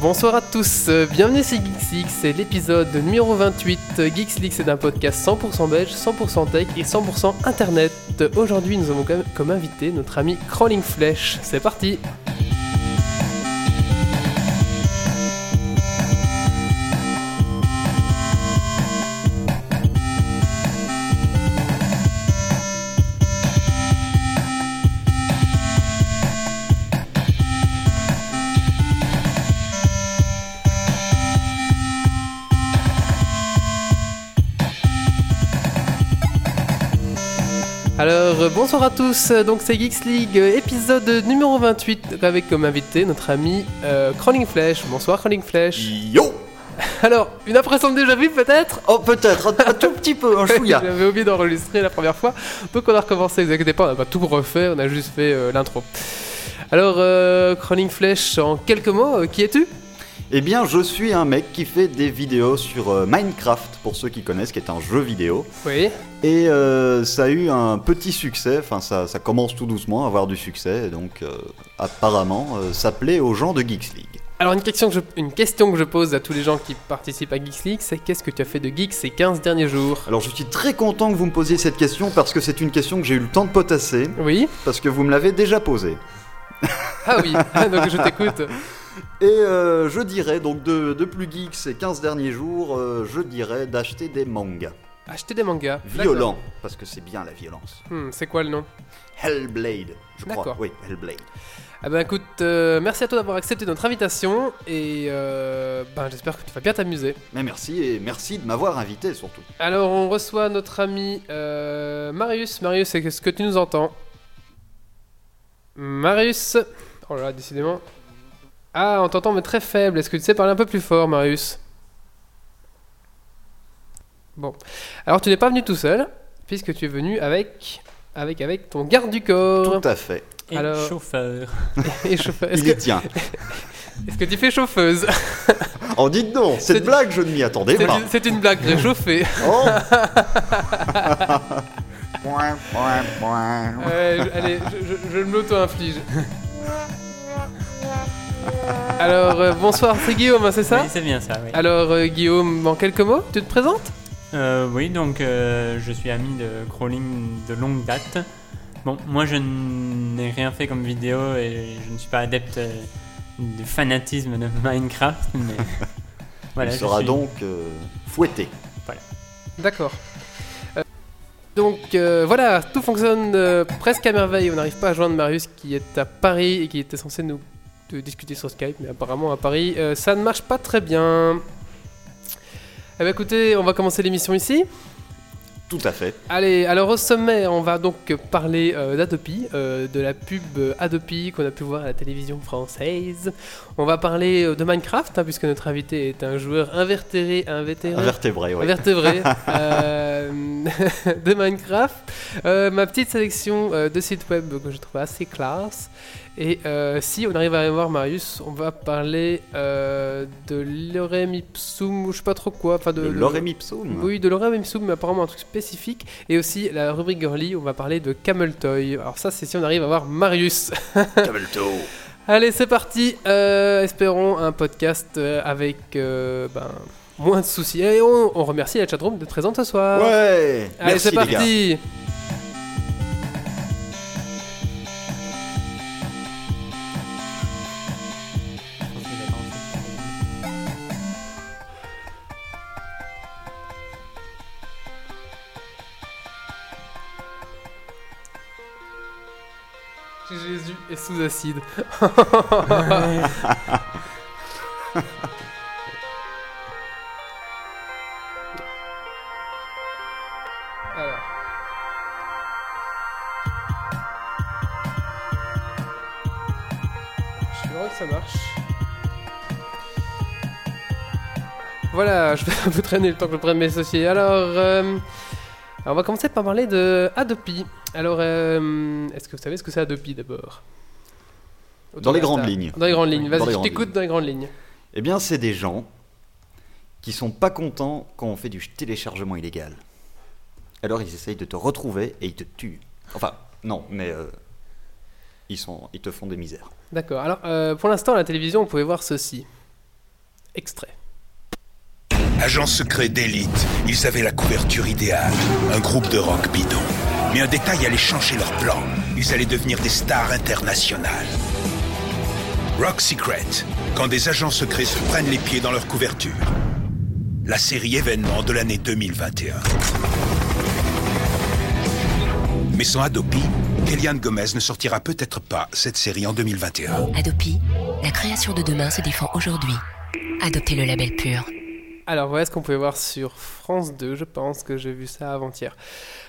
Bonsoir à tous, euh, bienvenue sur GeeksLeaks, c'est l'épisode numéro 28. GeeksLeaks c'est un podcast 100% belge, 100% tech et 100% internet. Aujourd'hui nous avons comme- comme invité notre ami Crawling Flesh. C'est parti bonsoir à tous, donc c'est Geeks League, euh, épisode numéro 28 avec comme invité notre ami euh, Crawling Flesh. Bonsoir Crawling Flesh. Yo Alors, une impression de déjà vu peut-être? Oh peut-être, un, un tout petit peu, un chouïa. J'avais oublié d'enregistrer la première fois, donc on a recommencé, vous inquiétez pas, on n'a pas tout refait, on a juste fait euh, l'intro. Alors, euh, Crawling Flesh, en quelques mots, euh, qui es-tu? Eh bien, je suis un mec qui fait des vidéos sur euh, Minecraft, pour ceux qui connaissent, qui est un jeu vidéo. Oui. Et euh, ça a eu un petit succès, enfin ça, ça commence tout doucement à avoir du succès, et donc euh, apparemment ça plaît aux gens de Geeks League. Alors, une question, que je, une question que je pose à tous les gens qui participent à Geeks League, c'est qu'est-ce que tu as fait de geek ces 15 derniers jours? Alors je suis très content que vous me posiez cette question, parce que c'est une question que j'ai eu le temps de potasser, Oui parce que vous me l'avez déjà posée. Ah oui, donc je t'écoute. Et euh, je dirais, donc de, de plus geek ces 15 derniers jours, euh, je dirais d'acheter des mangas. Acheter des mangas. Violents, parce que c'est bien la violence. Hmm, c'est quoi le nom? Hellblade, je crois. D'accord. Oui, Hellblade. Ah ben écoute, euh, merci à toi d'avoir accepté notre invitation et euh, ben, j'espère que tu vas bien t'amuser. Mais merci et merci de m'avoir invité surtout. Alors on reçoit notre ami euh, Marius. Marius, est-ce que tu nous entends? Marius? Oh là là, décidément. Ah, on t'entend mais très faible. Est-ce que tu sais parler un peu plus fort, Marius Bon. Alors tu n'es pas venu tout seul, puisque tu es venu avec... Avec, avec ton garde du corps. Tout à fait. Et Alors- chauffeur. Et chauffeur. Est-ce Il y que, tient. est-ce que tu fais chauffeuse Oh, dites donc, C'est- cette blague, je ne m'y attendais C'est pas. une, c'est une blague réchauffée. Oh Point, point, point. Ouais, je- allez, je, je- je me l'auto-inflige. Alors, euh, bonsoir, c'est Guillaume, c'est ça Oui, c'est bien ça, oui. Alors, euh, Guillaume, en quelques mots, tu te présentes Euh, oui, donc euh, je suis ami de crawling de longue date. Bon, moi je n'ai rien fait comme vidéo et je ne suis pas adepte euh, du fanatisme de Minecraft, mais voilà. Il je sera suis- donc euh, fouetté. D'accord. Euh, donc, euh, voilà, tout fonctionne euh, presque à merveille. On n'arrive pas à joindre Marius qui est à Paris et qui était censé nous de discuter sur Skype, mais apparemment à Paris, euh, ça ne marche pas très bien. Eh bien, écoutez, on va commencer l'émission ici. Tout à fait. Allez, alors au sommet, on va donc parler euh, d'Adopi, euh, de la pub Adopi qu'on a pu voir à la télévision française. On va parler euh, de Minecraft, hein, puisque notre invité est un joueur invertéré, invétéré, Invertébré, oui. invertébré de Minecraft. Ma petite sélection de sites web que je trouve assez classe. Et euh, si on arrive à aller voir Marius, on va parler euh, de l'orem ipsum, ou je sais pas trop quoi. Enfin de, de- lorem ipsum. oui, de l'orem ipsum, mais apparemment un truc spécifique. Et aussi la rubrique girly, on va parler de Camel Toy. Alors ça, c'est si on arrive à voir Marius. Camelto. Allez, c'est parti. Euh, espérons un podcast avec ben, moins de soucis. Et on, on remercie la chatroom d'être présente ce soir. Ouais Allez, c'est gars. Jésus est sous acide. Ça marche. Voilà, je vais un peu traîner le temps que je prenne mes associés. Alors, euh, alors, on va commencer par parler de Adopi. Alors, euh, est-ce que vous savez ce que c'est Adopi d'abord? Dans les grandes lignes. Dans les grandes lignes, vas-y, je t'écoute dans les grandes lignes. Eh bien, c'est des gens qui sont pas contents quand on fait du téléchargement illégal. Alors, ils essayent de te retrouver et ils te tuent. Enfin, non, mais euh, ils, sont, ils te font des misères. D'accord. Alors, euh, pour l'instant, à la télévision, on pouvait voir ceci. Extrait. Agents secrets d'élite, ils avaient la couverture idéale. Un groupe de rock bidon. Mais un détail allait changer leur plan. Ils allaient devenir des stars internationales. Rock Secret, quand des agents secrets se prennent les pieds dans leur couverture. La série événement de l'année 2021. Mais sans Adopi, Kellyanne Gomez ne sortira peut-être pas cette série en 2021. Adopi, la création de demain se défend aujourd'hui. Adoptez le label pur. Alors voilà ce qu'on pouvait voir sur France 2, je pense que j'ai vu ça avant-hier.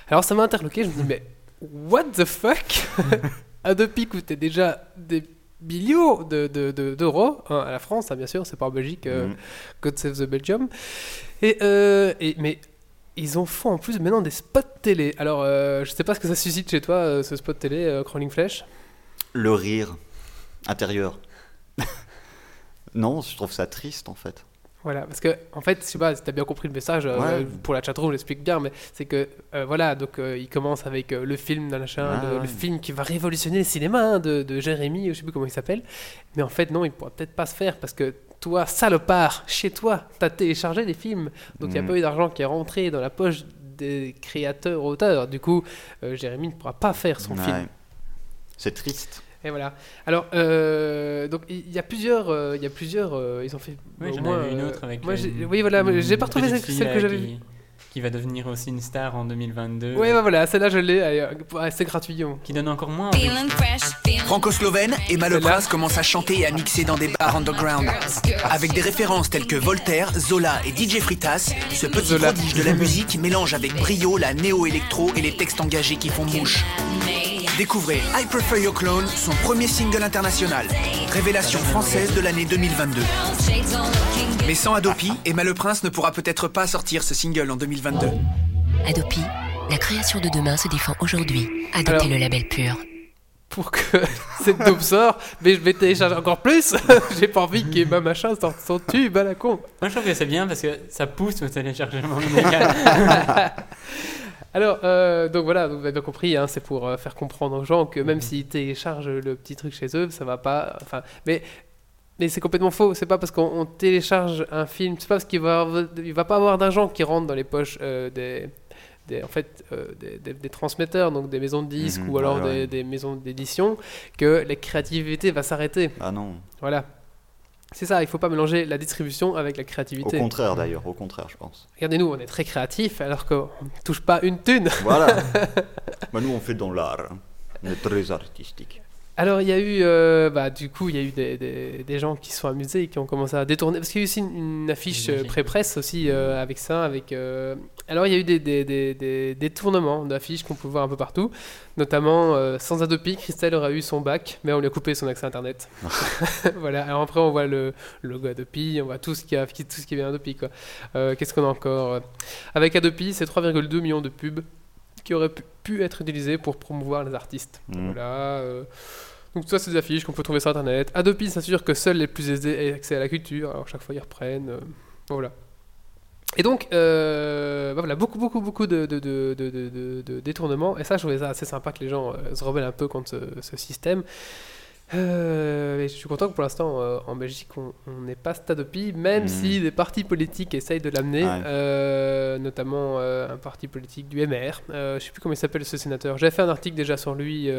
Alors ça m'a interloqué, je me dis mais what the fuck? Adopi coûtait déjà des millions de, de- de- d'euros hein, à la France, hein, bien sûr, c'est pas en Belgique, euh, Mhm. God Save the Belgium. Et, euh, et- mais ils en font en plus maintenant des spots télé. Alors euh, je sais pas ce que ça suscite chez toi, euh, ce spot télé, Crawling Flash. Le rire intérieur. non, je trouve ça triste en fait. Voilà, parce que en fait, je sais pas si t'as bien compris le message, euh, Ouais. pour la chatroom, je l'explique bien, mais c'est que euh, voilà, donc euh, il commence avec euh, le film d'un machin, Ah, le, film qui va révolutionner le cinéma hein, de, de Jérémy, je sais plus comment il s'appelle, mais en fait non, il pourra peut-être pas se faire parce que toi, salopard, chez toi, t'as téléchargé des films, donc il n'y a Mhm. pas eu d'argent qui est rentré dans la poche des créateurs auteurs. Du coup, euh, Jérémy ne pourra pas faire son Ouais. film. C'est triste. Et voilà. Alors, euh, donc il y a plusieurs, euh, il y a plusieurs, euh, ils ont fait. Oui, au j'en moins, avais une euh, autre avec. moi, euh, j'ai- oui, voilà, une j'ai pas retrouvé petite celle, fille, celle que là, j'avais qui- vue. Qui va devenir aussi une star en 2022. Oui, bah voilà, celle-là je l'ai, elle est- ouais, c'est gratuit. hein. Qui donne encore moins. envie. Franco-slovène, Emma Le. Prince commence à chanter et à mixer dans des bars underground. Avec des références telles que Voltaire, Zola et DJ Fritas, ce petit Zola. prodige de la musique mélange avec brio la néo-électro et les textes engagés qui font mouche. Découvrez I Prefer Your Clone, son premier single international. Révélation française de l'année 2022. Mais sans Adopi, Emma Le Prince ne pourra peut-être pas sortir ce single en 2022. Adopi, la création de demain se défend aujourd'hui. Adoptez Alors- le label pur. Pour que cette dope sort, mais je vais télécharger encore plus. J'ai pas envie qu'Emma machin sorte son tube à la con. Moi, je trouve que c'est bien parce que ça pousse au téléchargement illégal. Alors, euh, donc voilà, vous avez bien compris, hein, c'est pour euh, faire comprendre aux gens que même s'ils téléchargent le petit truc chez eux, ça va pas. Enfin, mais. Mais c'est complètement faux. C'est pas parce qu'on on télécharge un film, c'est pas parce qu'il va, il va pas avoir d'argent qui rentre dans les poches euh, des, des, en fait, euh, des, des- des transmetteurs, donc des maisons de disques Mhm, ou alors ouais, ouais. Des, des maisons d'édition, que la créativité va s'arrêter. Ah non. Voilà. C'est ça, il faut pas mélanger la distribution avec la Au créativité. contraire d'ailleurs, au contraire, je pense. Regardez-nous, on est très créatifs alors qu'on ne touche pas une thune. Voilà. bah, nous, on fait dans l'art. hein. On est très artistique. Alors, il y a eu, euh, bah, du coup, il y a eu des, des- des gens qui se sont amusés et qui ont commencé à détourner. Parce qu'il y a eu aussi une, une affiche euh, pré-presse aussi euh, avec ça. Avec, euh, Alors, il y a eu des, des, détournements d'affiches qu'on peut voir un peu partout. Notamment, sans Adopi, Christelle aurait eu son bac, mais on lui a coupé son accès Internet. voilà. Alors après, on voit le, logo Adopi, on voit tout ce qui, a, tout ce qui vient. Euh, Qu'est-ce qu'on a encore? Avec Adopi, c'est 3,2 millions de pubs qui auraient pu, pu être utilisés pour promouvoir les artistes. Mhm. Voilà. Donc ça, c'est des affiches qu'on peut trouver sur Internet. Adopi s'assure que seuls les plus aisés aient accès à la culture. Alors chaque fois, ils reprennent. euh, voilà. Et donc, euh, bah voilà, beaucoup, beaucoup, beaucoup de, détournements. Et ça, je trouvais ça assez sympa que les gens euh, se rebellent un peu contre ce système. Euh, et je suis content que pour l'instant, euh, en Belgique, on n'ait pas Stadopi, même Mhm. si des partis politiques essayent de l'amener, Ouais. euh, notamment un parti politique du MR. Je sais plus comment il s'appelle ce sénateur. J'avais fait un article déjà sur lui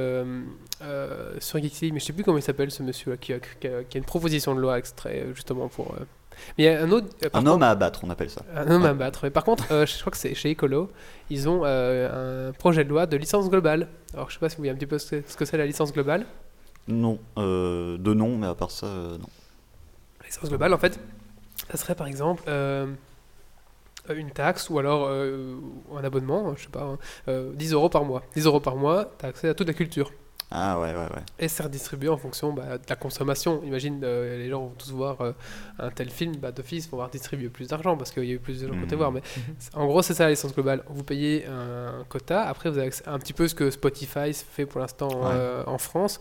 sur Geeksy, mais je sais plus comment il s'appelle ce monsieur qui a, qui a- qui a une proposition de loi extrait justement pour. Mais il y a un autre. Un homme à abattre, on appelle ça. un homme à battre. Mais par contre, euh, je crois que c'est chez Ecolo, ils ont euh, un projet de loi de licence globale. Alors, je sais pas si vous voyez un petit peu ce que c'est la licence globale. Non, euh, de nom, mais à part ça, euh, non. La licence globale, en fait, ça serait par exemple euh, une taxe ou alors euh, un abonnement, je sais pas, hein, euh, 10 euros par mois. 10 euros par mois, tu as accès à toute la culture. Ah ouais, ouais, ouais. Et c'est redistribué en fonction bah, de la consommation. Imagine, euh, les gens vont tous voir euh, un tel film, bah, d'office, vont voir distribuer plus d'argent parce qu'il y a eu plus de gens qui ont été Mhm. voir. Mais c'est- en gros, c'est ça la licence globale. Vous payez un quota, après vous avez accès à un petit peu ce que Spotify fait pour l'instant Ouais. euh, en France.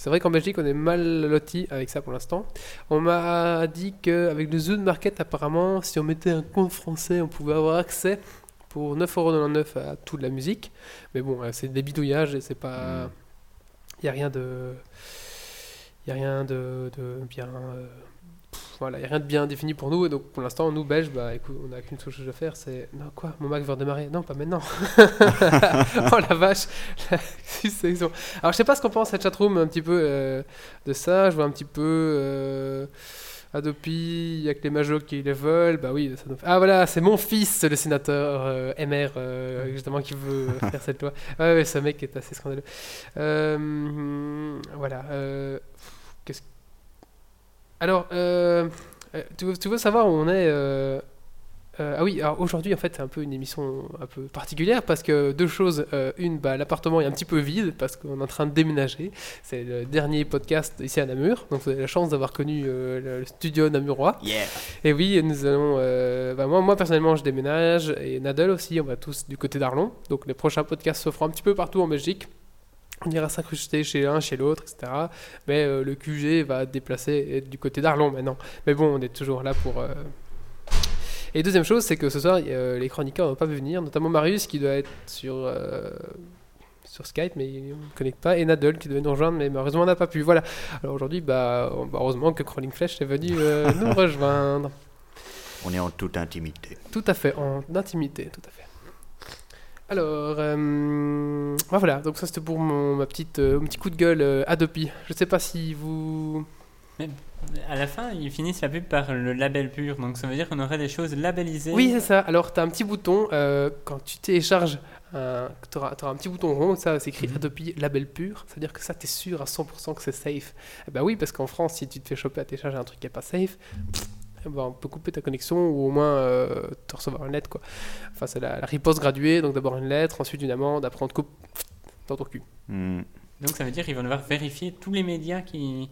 C'est vrai qu'en Belgique, on est mal loti avec ça pour l'instant. On m'a dit qu'avec le Zoom Market, apparemment, si on mettait un compte français, on pouvait avoir accès pour 9,99€ à toute la musique. Mais bon, euh, c'est des bidouillages et c'est pas. Il n'y a rien de. Il y a rien de, de bien. euh, voilà, il n'y a rien de bien défini pour nous. Et donc, pour l'instant, nous, Belges, bah, écoute, on n'a qu'une seule chose à faire c'est. Non, quoi Mon Mac veut redémarrer Non, pas maintenant. oh la vache. Alors, je sais pas ce qu'on pense cette chatroom un petit peu euh, de ça. Je vois un petit peu. Euh, Adopi, il y a que les majos qui les veulent. Bah oui, ça nous fait- Ah voilà, c'est mon fils, le sénateur euh, MR, euh, justement, qui veut faire cette loi. Ouais, ouais, ce mec est assez scandaleux. Euh, voilà. Qu'est-ce Alors, euh, euh, tu, veux, tu veux savoir où on est euh, euh, Ah oui, alors aujourd'hui, en fait, c'est un peu une émission un peu particulière parce que deux choses. Une, bah, l'appartement est un petit peu vide parce qu'on est en train de déménager. C'est le dernier podcast ici à Namur, donc vous avez la chance d'avoir connu le, studio namurois. Yeah. Et oui, nous allons. bah, moi, moi, personnellement, je déménage et Nadal aussi. On va tous du côté d'Arlon. Donc, les prochains podcasts se feront un petit peu partout en Belgique. On ira s'incruster chez l'un, chez l'autre, etc. Mais euh, le QG va déplacer et être du côté d'Arlon maintenant. Mais bon, on est toujours là pour. euh, Et deuxième chose, c'est que ce soir, euh, les chroniqueurs ne vont pas venir, notamment Marius qui doit être sur. Sur Skype, mais on ne connecte pas, et Nadal qui devait nous rejoindre, mais malheureusement on n'a pas pu. Voilà. Alors aujourd'hui, bah, bah, heureusement que Crawling Flash est venu nous rejoindre. On est en toute intimité. Tout à fait, en intimité, tout à fait. Alors, euh, bah voilà, donc ça c'était pour mon, ma petite, euh, mon petit coup de gueule euh, Adopi. Je sais pas si vous... À la fin, ils finissent la pub par le label pur, donc ça veut dire qu'on aurait des choses labellisées. Oui, c'est ça. Alors, tu as un petit bouton, euh, quand tu télécharges, tu auras, un petit bouton rond, ça c'est écrit Mhm. Adopi label pur. C'est-à-dire que ça, tu es sûr à 100% que c'est safe. Eh ben oui, parce qu'en France, si tu te fais choper à télécharger un truc qui est pas safe, pff, eh ben, on peut couper ta connexion ou au moins euh, te recevoir une lettre. Quoi. Enfin, c'est la, la riposte graduée, donc d'abord une lettre, ensuite une amende, après on te coupe dans ton cul. Hmm. Donc ça veut dire qu'ils vont devoir vérifier tous les médias qui,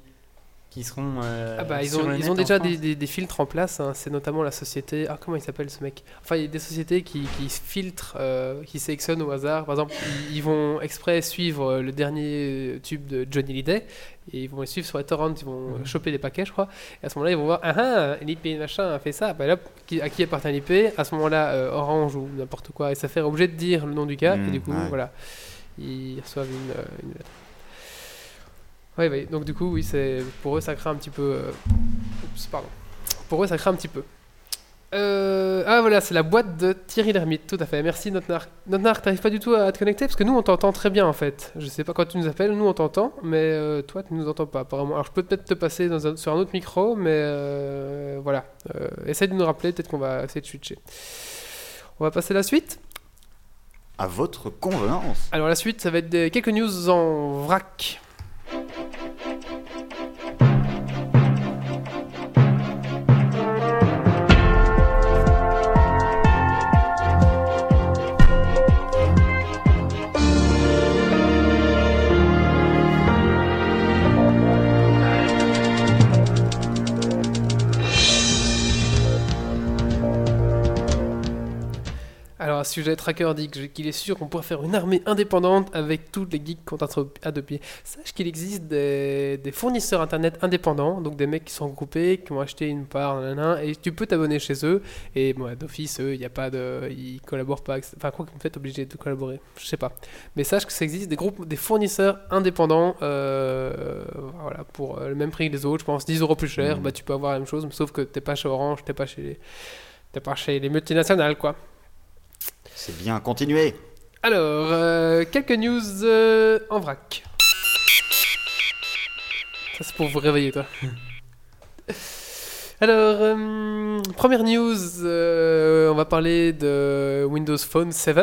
qui seront. euh, Ah bah, ils ont, ils déjà des, des- des filtres en place. hein. C'est notamment la société. Ah, comment il s'appelle ce mec? Enfin, il y a des sociétés qui, qui filtrent, euh, qui sélectionnent au hasard. Par exemple, ils, vont exprès suivre euh, le dernier tube de Johnny Hallyday. Et ils vont les suivre sur les torrents. Ils vont Mhm. choper les paquets, je crois. Et à ce moment-là, ils vont voir Ah ah, l'IP machin a fait ça. Bah là, à qui appartient l'IP À ce moment-là, euh, Orange ou n'importe quoi. Et ça fait obligé de dire le nom du gars. et Mhm, du coup, ouais. voilà. Ils reçoivent une, une lettre. Oui, oui. Donc, du coup, oui, c'est pour eux, ça crée un petit peu. euh, Oups, pardon. Pour eux, ça crée un petit peu. Euh, ah voilà, c'est la boîte de Thierry Lhermitte, tout à fait. Merci Notnar. Notnar, t'arrives pas du tout à te connecter? Parce que nous on t'entend très bien en fait. Je sais pas quand tu nous appelles, nous on t'entend, mais euh, toi tu nous entends pas apparemment. Alors je peux peut-être te passer dans un- sur un autre micro, mais voilà. Essaye de nous rappeler, peut-être qu'on va essayer de switcher. On va passer à la suite. À votre convenance. Alors la suite, ça va être des- quelques news en vrac. thank you Alors, un sujet tracker dit qu'il est sûr qu'on pourrait faire une armée indépendante avec tous les geeks contre Adobe. Sache qu'il existe des, des fournisseurs internet indépendants, donc des mecs qui sont regroupés, qui ont acheté une part, nanana, et tu peux t'abonner chez eux. Et bon, d'office, eux, il n'y a pas de. Ils collaborent pas. Enfin, quoi qu'en fait, obligé de collaborer. Je sais pas. Mais sache que ça existe des groupes, des fournisseurs indépendants, euh, voilà, pour euh, le même prix que les autres. Je pense 10 euros plus cher, Mhm. bah tu peux avoir la même chose, sauf que t'es pas chez Orange, t'es pas chez les. T'es pas chez les multinationales, quoi. C'est bien, continuez. Alors, euh, quelques news euh, en vrac. Ça, c'est pour vous réveiller, toi. Alors, euh, première news, euh, on va parler de Windows Phone 7,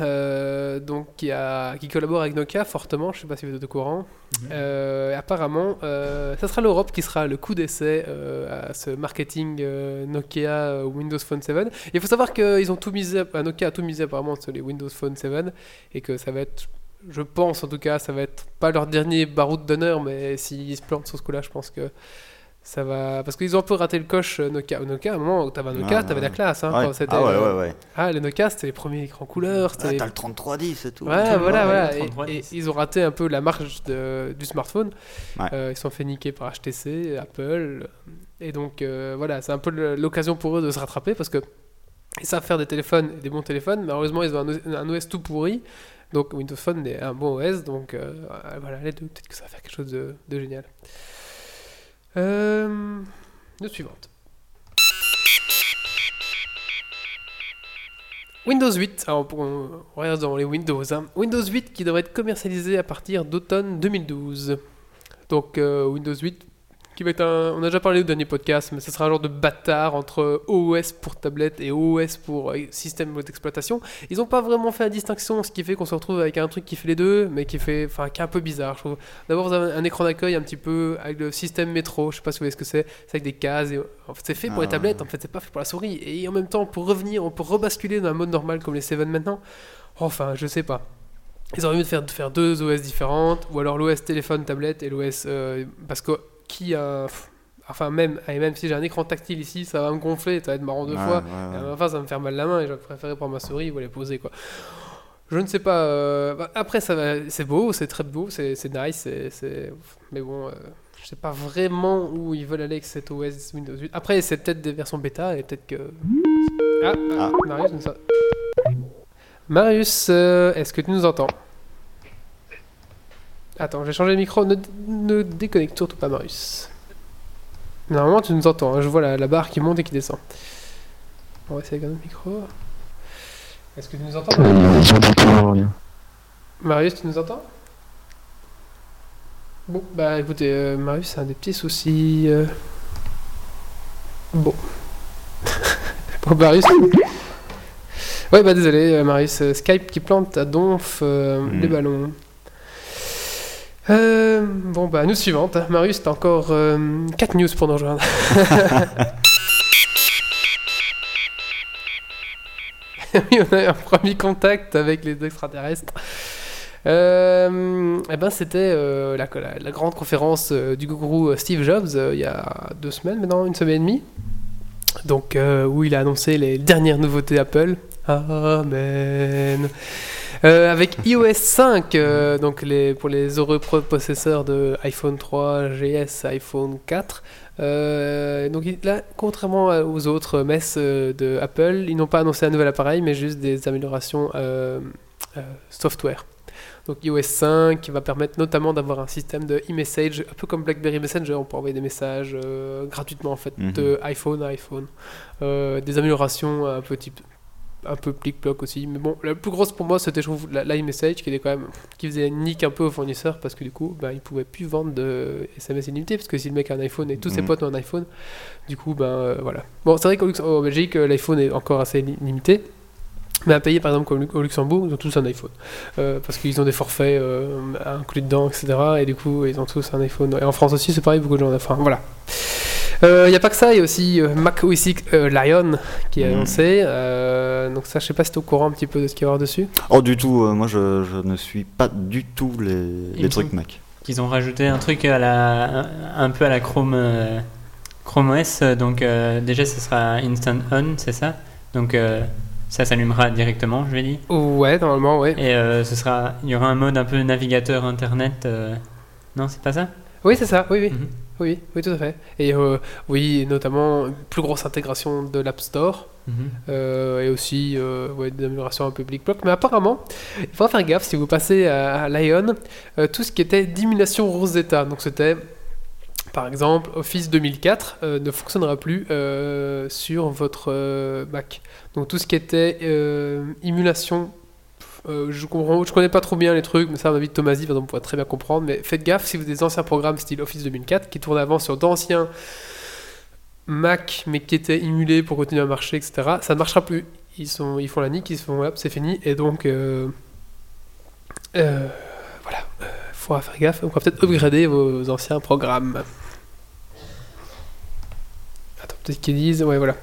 euh, donc qui, a, qui collabore avec Nokia fortement, je sais pas si vous êtes au courant. Euh, apparemment, ça sera l'Europe qui sera le coup d'essai à ce marketing Nokia Windows Phone 7. Il faut savoir qu'ils ont tout misé, enfin, Nokia a tout misé apparemment sur les Windows Phone 7 et que ça va être, je pense en tout cas, ça va être pas leur dernier baroud d'honneur, mais s'ils se plantent sur ce coup-là, je pense que ça va. Parce qu'ils ont un peu raté le coche euh, Nokia. Nokia, à un moment où t'avais un Nokia, Ouais, t'avais ouais. la classe. Hein, Ouais. quand c'était, Ah ouais, euh, ouais, ouais. Ah, les Nokia, c'était les premiers écrans couleurs. Ah, T'as le 3310 et tout. Ouais, voilà, voilà. ouais, Et- 33, Et, dix. ils ont raté un peu la marge de- du smartphone. Euh, ils se sont fait niquer par HTC, Apple. Et donc, euh, voilà, c'est un peu l'occasion pour eux de se rattraper parce que ils savent faire des téléphones, des bons téléphones. Malheureusement, ils ont un, OS tout pourri. Donc, Windows Phone est un bon OS. Donc, euh, voilà, les deux, peut-être que ça va faire quelque chose de, de génial. Euh, suivante. Windows 8, alors pour, on reste dans les Windows, hein. Windows 8 qui devrait être commercialisé à partir d'automne 2012. Donc euh, Windows 8 qui va être un, on a déjà parlé au dernier podcast, mais ce sera un genre de bâtard entre OS pour tablette et OS pour euh, système d'exploitation. Ils n'ont pas vraiment fait la distinction, ce qui fait qu'on se retrouve avec un truc qui fait les deux, mais qui fait, enfin, qui est un peu bizarre. Je trouve. D'abord, vous avez un écran d'accueil un petit peu avec le système métro. Je sais pas si vous voyez ce que c'est. C'est avec des cases. Et, en fait, c'est fait pour Ah, les tablettes. ouais. En fait, c'est pas fait pour la souris. Et en même temps, pour revenir, on peut rebasculer dans un mode normal comme les 7 maintenant. Enfin, je sais pas. Ils auraient mieux de faire, de faire deux OS différentes, ou alors l'OS téléphone, tablette et l'OS. euh, parce que qui a. Enfin, même, et même si j'ai un écran tactile ici, ça va me gonfler, ça va être marrant deux Ouais, fois. ouais, Et à ouais. la fin, ça va me faire mal la main et j'aurais préféré prendre ma souris ou aller poser quoi. Je ne sais pas. euh, bah, après, ça va, c'est beau, c'est très beau, c'est nice, c'est, mais bon, euh, je sais pas vraiment où ils veulent aller avec cet OS Windows 8. Après, c'est peut-être des versions bêta et peut-être que. Ah, ah, Ah. Marius nous a- Marius, euh, est-ce que tu nous entends? Attends, j'ai changé le micro. Ne, ne déconnecte surtout pas, Marius. Normalement, tu nous entends. hein, Je vois la, la barre qui monte et qui descend. On va essayer avec un autre micro. Est-ce que tu nous entends Marius, tu nous entends? Bon, bah écoutez, euh, Marius a des petits soucis. euh. Bon. bon, Marius. Ouais, bah désolé, euh, Marius. euh, Skype qui plante à donf euh, Mhm. les ballons. Euh, bon, bah, news suivante. hein. Marius, t'as encore 4 news pour nous rejoindre. oui, on a eu un premier contact avec les extraterrestres. Euh, eh ben, c'était euh, la, la- grande conférence euh, du gourou Steve Jobs euh, il y a deux semaines maintenant, une semaine et demie. Donc, euh, où il a annoncé les dernières nouveautés Apple. Amen. Euh, avec iOS 5, euh, donc les, pour les heureux possesseurs de iPhone 3, GS, iPhone 4. Euh, donc là, contrairement aux autres messes de Apple, ils n'ont pas annoncé un nouvel appareil, mais juste des améliorations software. Donc iOS 5 qui va permettre notamment d'avoir un système de e-message, un peu comme BlackBerry Messenger, on peut envoyer des messages euh, gratuitement en fait Mhm. de iPhone à iPhone. Euh, des améliorations un peu type un peu plic-ploc aussi. Mais bon, la plus grosse pour moi, c'était, je trouve, la- l'iMessage qui était quand même, qui faisait nique un peu aux fournisseurs parce que du coup, ben, ils pouvaient plus vendre de SMS illimité parce que si le mec a un iPhone et tous ses Mhm. potes ont un iPhone, du coup, ben euh, voilà. Bon, c'est vrai qu'au Lux- en Belgique, euh, l'iPhone est encore assez li- limité. Mais à payer par exemple comme au Luxembourg, ils ont tous un iPhone. Euh, parce qu'ils ont des forfaits euh, inclus dedans, etc. Et du coup, ils ont tous un iPhone. Et en France aussi, c'est pareil, beaucoup de gens ont. Enfin, voilà. Il n'y a pas que ça, il y a aussi euh, Mac OS X euh, Lion qui est Mhm. annoncé. Euh, donc ça, je sais pas si tu es au courant un petit peu de ce qu'il y a dessus. Oh, du tout, euh, moi je, je ne suis pas du tout les, trucs Mac. Qu'ils ont rajouté un truc à la, un, peu à la Chrome, euh, Chrome OS. euh, Donc euh, déjà, ce sera Instant On, c'est ça? Donc euh, ça s'allumera directement, je vais dire. Ouais, normalement, ouais. Et euh, ce sera, il y aura un mode un peu navigateur internet. euh, Non, c'est pas ça? Oui, c'est ça, oui, oui. Mhm. Oui, oui, tout à fait. Et euh, oui, notamment une plus grosse intégration de l'App Store. Mhm. Euh, et aussi euh, ouais, des améliorations un peu blic bloc mais apparemment il faudra faire gaffe si vous passez à, à Lion euh, tout ce qui était dimulation Rosetta donc c'était par exemple Office 2004 euh, ne fonctionnera plus euh, sur votre euh, Mac donc tout ce qui était émulation euh, je comprends, connais pas trop bien les trucs, mais ça, avis, Tomasi va donc pouvoir très bien comprendre. Mais faites gaffe si vous avez des anciens programmes style Office 2004 qui tournaient avant sur d'anciens Mac, mais qui étaient émulés pour continuer à marcher, etc. Ça ne marchera plus. Ils font la nique, ils se font hop, c'est fini. Et donc, euh, euh, voilà, il faudra faire gaffe. On va peut-être upgrader vos anciens programmes. Attends, peut-être qu'ils disent, ouais, voilà.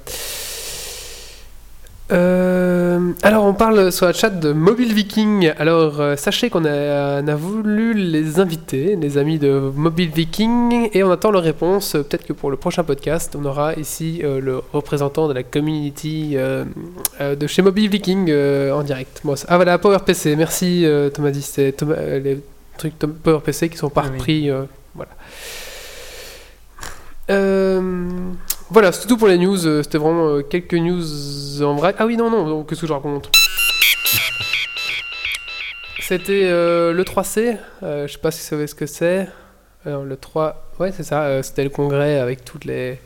Euh, alors on parle sur la chat de Mobile Viking. Alors euh, sachez qu'on a, on a voulu les inviter, les amis de Mobile Viking, et on attend leur réponse. Peut-être que pour le prochain podcast, on aura ici euh, le représentant de la community de chez Mobile Viking en direct. Ah voilà, PowerPC. Merci Thomas. dit, C'est Thomas- les trucs Tom- PowerPC qui sont pas oui. repris. voilà. Euh, voilà, c'est tout pour les news. euh, C'était vraiment euh, quelques news en vrac. Ah oui, non, non, qu'est-ce que je raconte? C'était euh, le 3C. euh, je sais pas si vous savez ce que c'est. Alors, le 3, ouais, c'est ça. euh, C'était le congrès avec toutes les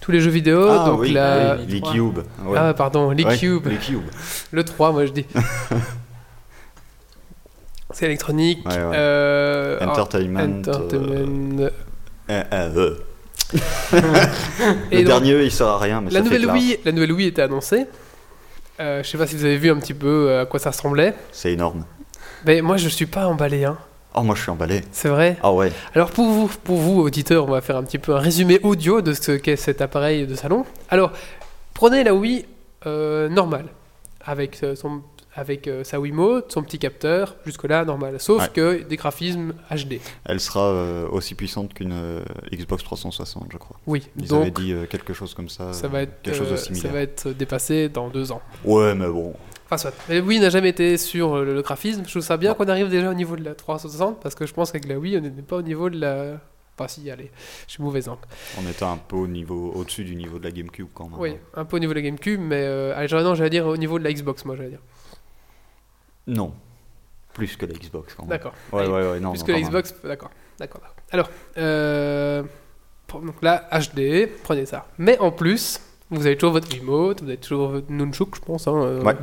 tous les jeux vidéo. ah donc oui, la... oui, les trois. cubes. Ouais. Ah, pardon, les Ouais, cubes. Les cubes. Le 3, moi je dis. C'est électronique. Ouais, ouais. euh, Entertainment. euh, Entertainment. le donc, dernier, il sert à rien, mais la ça fait nouvelle classe. Wii, la nouvelle Wii était annoncée. Euh, je sais pas si vous avez vu un petit peu euh, à quoi ça ressemblait. C'est énorme. Mais moi je suis pas emballé, hein. Oh, moi, je suis emballé. C'est vrai. Ah ouais. Alors pour vous, pour vous auditeurs, on va faire un petit peu un résumé audio de ce qu'est cet appareil de salon. Alors, prenez la Wii euh, normale, avec, euh, son, avec euh, sa Wiimote, son petit capteur, jusque-là normal. Sauf Ouais. que des graphismes HD. Elle sera euh, aussi puissante qu'une euh, Xbox 360, je crois. Oui, Ils avaient donc dit euh, quelque chose comme ça. ça va, être, quelque chose de similaire. ça va être dépassé dans deux ans. Ouais, mais bon. Enfin, soit. Mais Wii n'a jamais été sur le, le graphisme. Je trouve ça bien qu'on arrive déjà au niveau de la 360, parce que je pense qu'avec la Wii, on n'est pas au niveau de la... Enfin si, allez, je suis mauvais angle. On était un peu au niveau, au-dessus du niveau de la GameCube quand même. Oui, un peu au niveau de la GameCube, mais allez, non, j'allais dire au niveau de la Xbox, moi, j'allais dire. Non. Plus que la Xbox quand même. D'accord. Ouais, ouais, ouais, non. Plus non, que la. Xbox, d'accord. D'accord. Alors, euh, donc là, HD, prenez ça. Mais en plus, vous avez toujours votre Wiimote, vous avez toujours votre Nunchuk, je pense. hein, euh, Ouais.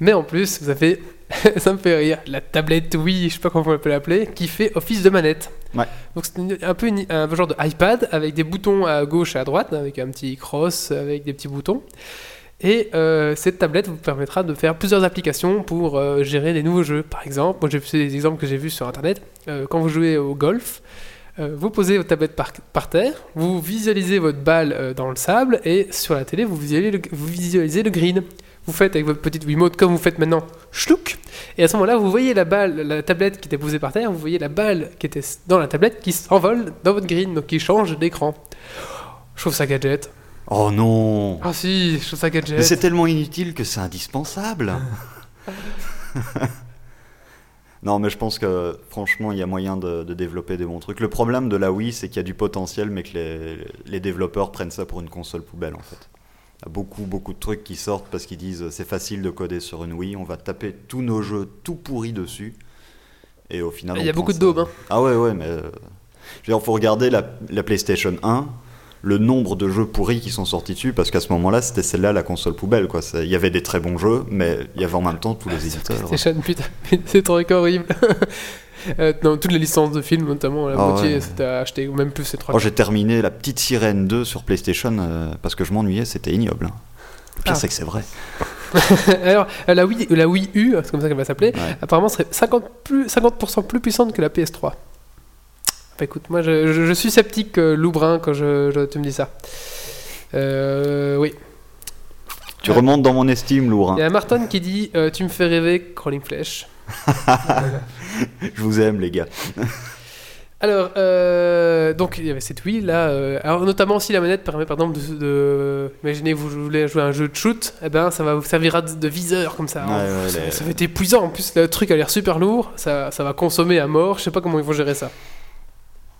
Mais en plus, vous avez, ça me fait rire, la tablette Wii, je sais pas comment on peut l'appeler, qui fait office de manette. Ouais. Donc c'est un peu une- un genre de iPad avec des boutons à gauche et à droite, avec un petit cross avec des petits boutons. Et euh, cette tablette vous permettra de faire plusieurs applications pour euh, gérer des nouveaux jeux. Par exemple, moi j'ai des exemples que j'ai vus sur internet. Euh, quand vous jouez au golf, vous posez votre tablette par, terre, vous visualisez votre balle dans le sable et sur la télé vous visualisez le, vous visualisez le green. Vous faites avec votre petite Wiimote comme vous faites maintenant, chlouk Et à ce moment-là, vous voyez la balle, la tablette qui était posée par terre, vous voyez la balle qui était dans la tablette qui s'envole dans votre green, donc qui change d'écran. Je trouve ça gadget. Oh non Ah si, ça gadget. Mais c'est tellement inutile que c'est indispensable. non, mais je pense que franchement, il y a moyen de, de développer des bons trucs. Le problème de la Wii, c'est qu'il y a du potentiel, mais que les, les développeurs prennent ça pour une console poubelle en fait. Il y a beaucoup, beaucoup de trucs qui sortent parce qu'ils disent c'est facile de coder sur une Wii, on va taper tous nos jeux tout pourris dessus. Et au final, Il y a beaucoup de daubes. Hein. Ah ouais, ouais, mais. euh, je veux dire, faut regarder la, la PlayStation 1, le nombre de jeux pourris qui sont sortis dessus, parce qu'à ce moment-là, c'était celle-là la console poubelle, quoi. Il y avait des très bons jeux, mais il y avait en même temps tous les éditeurs. PlayStation, putain, c'est trop horrible. Euh, non, toutes les licences de films, notamment, la Ah moitié, ouais. c'était à acheter, ou même plus, c'est trois. Oh, j'ai terminé la petite sirène 2 sur PlayStation euh, parce que je m'ennuyais, c'était ignoble. hein. Le pire, Ah. c'est que c'est vrai. Alors, euh, la Wii, la Wii U, c'est comme ça qu'elle va s'appeler, Ouais. apparemment serait 50%, plus, 50% plus puissante que la PS3. Bah écoute, moi je, je- je suis sceptique, euh, Loubrun, quand je, je- tu me dis ça. Euh, oui. Tu remontes dans mon estime, lourd. hein. Il y a Martin qui dit euh, Tu me fais rêver, Crawling Flash. Je vous aime, les gars. Alors, euh, donc il y avait cette Wii là. euh, alors, notamment si la manette permet par exemple de. de- imaginez, vous voulez jouer à un jeu de shoot, eh ben ça va vous servira de, de viseur comme ça. Ouais, ouais, ça, les- ça va être épuisant. En plus, le truc a l'air super lourd. Ça, ça va consommer à mort. Je sais pas comment ils vont gérer ça.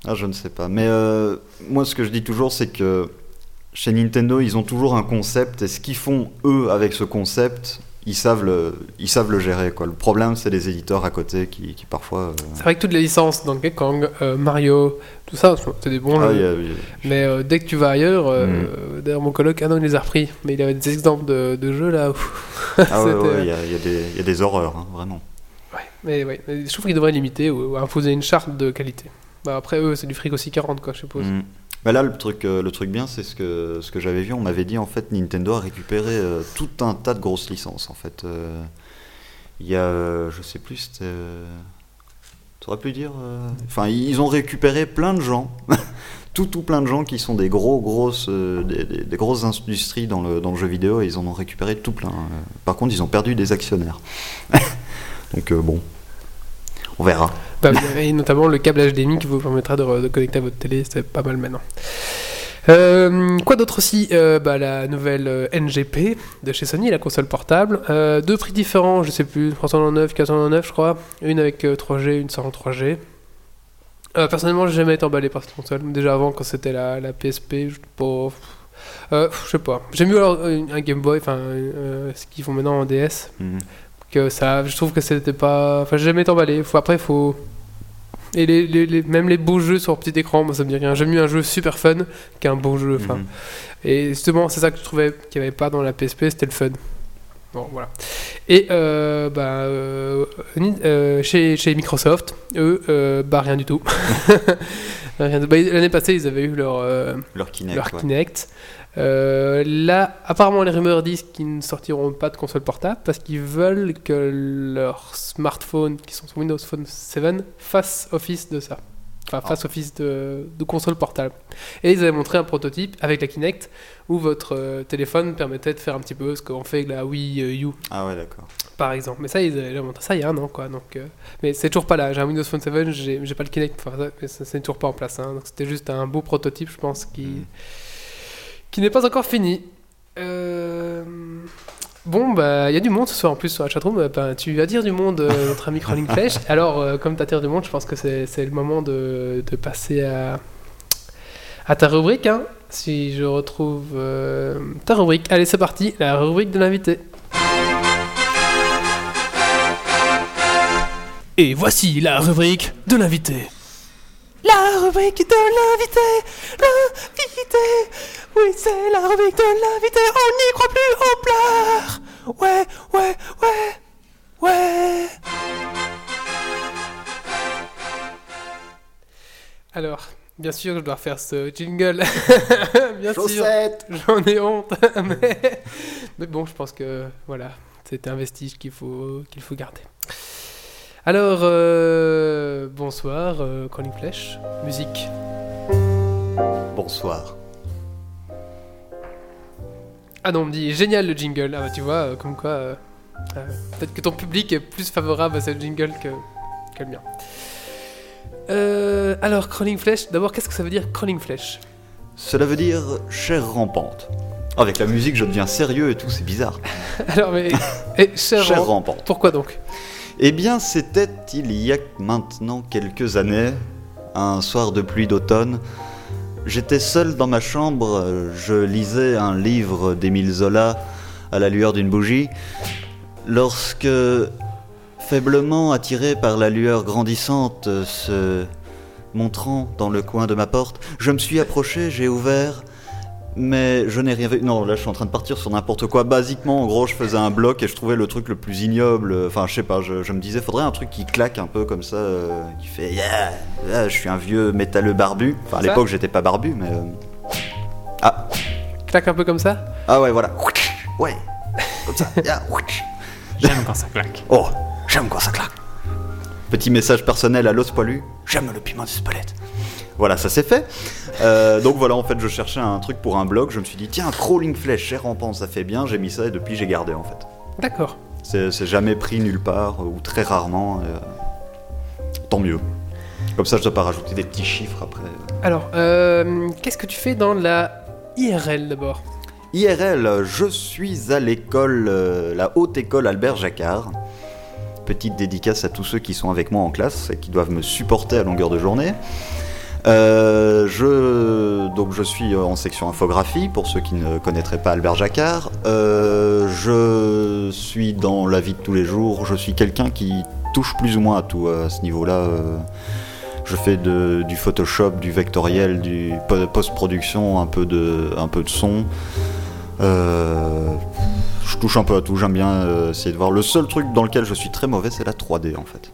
Ah, je ne sais pas. Mais euh, moi, ce que je dis toujours, c'est que chez Nintendo, ils ont toujours un concept, et ce qu'ils font, eux, avec ce concept, ils savent le, ils savent le gérer. Quoi. Le problème, c'est les éditeurs à côté qui, qui parfois... euh, C'est vrai que toutes les licences, Donkey Kong, euh, Mario, tout ça, c'est des bons ah, jeux. il y a- il y a- Mais euh, dès que tu vas ailleurs, euh, Mm. euh, d'ailleurs mon coloc, ah non, il les a repris. Mais il avait des exemples de, de jeux là. où- ah ouais, il y, a, y a des- il y a des horreurs, hein, vraiment. Ouais, mais ouais, je trouve qu'ils devraient limiter ou, ou imposer une charte de qualité. Bah, après, eux, c'est du fric aussi 40, quoi, je suppose. Mm. Mais là, le truc, euh, le truc bien, c'est ce que, ce que j'avais vu. On m'avait dit, en fait, Nintendo a récupéré euh, tout un tas de grosses licences. En fait, Euh, il y a, je sais plus, c'était. euh, Tu aurais pu dire. Enfin, ils ont récupéré plein de gens. tout, tout plein de gens qui sont des gros, grosses, des, grosses industries dans le, dans le jeu vidéo ils en ont récupéré tout plein. Par contre, ils ont perdu des actionnaires. Donc, bon. On verra. Bah, et notamment le câble HDMI qui vous permettra de, connecter à votre télé, c'est pas mal maintenant. Euh, quoi d'autre aussi? Euh, bah, La nouvelle euh, NGP de chez Sony, la console portable. Euh, deux prix différents, je sais plus, 399, 499 je crois. Une avec euh, 3G, une sans 3G. Euh, personnellement, j'ai jamais été emballé par cette console. Déjà avant, quand c'était la, la PSP, je sais pas. Je sais pas. J'ai mieux alors un Game Boy, enfin ce qu'ils font maintenant en DS Mhm. Que ça je trouve que c'était pas enfin j'ai jamais été emballé faut après faut Et les, les- les- même les beaux jeux sur petit écran, moi ça me dit rien. J'aime mieux un jeu super fun qu'un beau jeu. Enfin, Mhm. Et justement, c'est ça que je trouvais qu'il n'y avait pas dans la PSP, c'était le fun. Bon, voilà. Et euh, bah, euh, euh, chez, chez Microsoft, eux, euh, bah rien du tout. Bah, L'année passée, ils avaient eu leur, Leur Kinect. leur ouais. Euh, là, apparemment, les rumeurs disent qu'ils ne sortiront pas de console portable parce qu'ils veulent que leurs smartphones qui sont sur Windows Phone 7 fassent office de ça. Enfin, fassent office de, de console portable. Et ils avaient montré un prototype avec la Kinect où votre euh, téléphone permettait de faire un petit peu ce qu'on fait avec la Wii euh, U, Ah ouais, d'accord. par exemple. Mais ça, ils avaient montré ça il y a un an, quoi. Donc, euh, mais c'est toujours pas là. J'ai un Windows Phone 7, j'ai pas le Kinect, enfin, c'est toujours pas en place. hein. Donc, c'était juste un beau prototype, je pense, qui, Mhm. Qui n'est pas encore fini. Euh, Bon, bah, il y a du monde ce soir en plus sur la chatroom. Euh, ben, tu vas dire du monde, euh, notre ami Crawling Flèche. Alors, euh, comme tu attires du monde, je pense que c'est c'est le moment de, de passer à, à ta rubrique. hein. Si je retrouve euh, ta rubrique. Allez, c'est parti, la rubrique de l'invité. Et voici la rubrique de l'invité. La rubrique de l'invité, l'invité. Oui, c'est la rubrique de l'invité. On n'y croit plus, on pleure. Ouais, ouais, ouais, ouais. Alors, bien sûr, je dois faire ce jingle. bien sûr, Chaussette j'en ai honte. mais... mais bon, je pense que voilà, c'est un vestige qu'il faut, qu'il faut garder. Alors, euh, bonsoir, euh, Calling Flèche, musique. Bonsoir. Ah non, on me dit génial le jingle. Ah bah tu vois, euh, comme quoi, euh, euh, peut-être que ton public est plus favorable à ce jingle que, que le mien. Alors, Crawling Flèche, d'abord, qu'est-ce que ça veut dire Crawling Flèche? Cela veut dire chère rampante. Avec la musique, je deviens sérieux et tout, c'est bizarre. Alors, mais. Et Ran- rampante. Pourquoi donc? Eh bien, c'était il y a maintenant quelques années, un soir de pluie d'automne. J'étais seul dans ma chambre, je lisais un livre d'Émile Zola à la lueur d'une bougie, lorsque, faiblement attiré par la lueur grandissante se montrant dans le coin de ma porte, je me suis approché, j'ai ouvert, mais je n'ai rien vu. Non, là, je suis en train de partir sur n'importe quoi. Basiquement, en gros, je faisais un bloc et je trouvais le truc le plus ignoble. Enfin, je sais pas, je, je me disais, faudrait un truc qui claque un peu comme ça, euh, qui fait yeah, yeah, je suis un vieux métalleux barbu. Enfin, à l'époque, j'étais pas barbu, mais. euh, Ah, Claque un peu comme ça? Ah ouais, voilà. Ouais, comme ça. yeah. J'aime quand ça claque. Oh, j'aime quand ça claque. Petit message personnel à l'os poilu. J'aime le piment de Spelette. Voilà, ça c'est fait. Euh, donc voilà, en fait, je cherchais un truc pour un blog. Je me suis dit, tiens, crawling flèche, cher rampant, ça fait bien. J'ai mis ça et depuis, j'ai gardé en fait. D'accord. C'est jamais pris nulle part euh, ou très rarement. euh, tant mieux. Comme ça, je dois pas rajouter des petits chiffres après. Alors, euh, qu'est-ce que tu fais dans la IRL d'abord? IRL, je suis à l'école, la haute école Albert Jacquard. Petite dédicace à tous ceux qui sont avec moi en classe et qui doivent me supporter à longueur de journée. Euh, je, donc je suis en section infographie pour ceux qui ne connaîtraient pas Albert Jacquard. Euh, je suis dans la vie de tous les jours. Je suis quelqu'un qui touche plus ou moins à tout à ce niveau-là. Euh, je fais du Photoshop, du vectoriel, du po- post-production, un peu de, son. Euh, je touche un peu à tout. J'aime bien euh, essayer de voir. Le seul truc dans lequel je suis très mauvais, c'est la 3D en fait.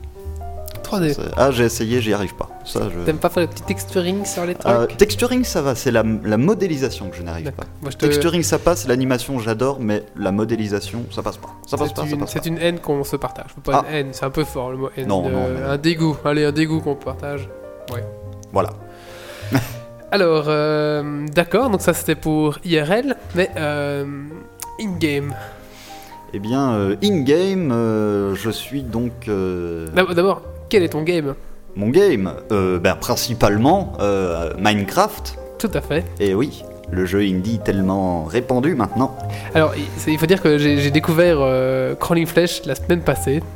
3D. C'est- Ah, j'ai essayé, j'y arrive pas. Ça, je... T'aimes pas faire le petit texturing sur les trucs Euh, texturing, ça va. C'est la, la modélisation que je n'arrive pas. Moi, je te- Texturing, ça passe. L'animation, j'adore, mais la modélisation, ça passe pas. Ça passe C'est pas. Une, passe c'est pas. une haine qu'on se partage. Pas Ah. une haine, c'est un peu fort le mot haine. Non, Euh, non, mais- Un dégoût. Allez, un dégoût qu'on partage. Voilà. Alors, euh, d'accord, donc ça c'était pour IRL, mais euh, in-game. Eh bien, euh, in-game, euh, je suis donc. euh, D'ab- D'abord, quel est ton game Mon game, euh, ben, principalement euh, Minecraft. Tout à fait. Et oui, le jeu indie tellement répandu maintenant. Alors, il faut dire que j'ai découvert euh, Crawling Flesh la semaine passée,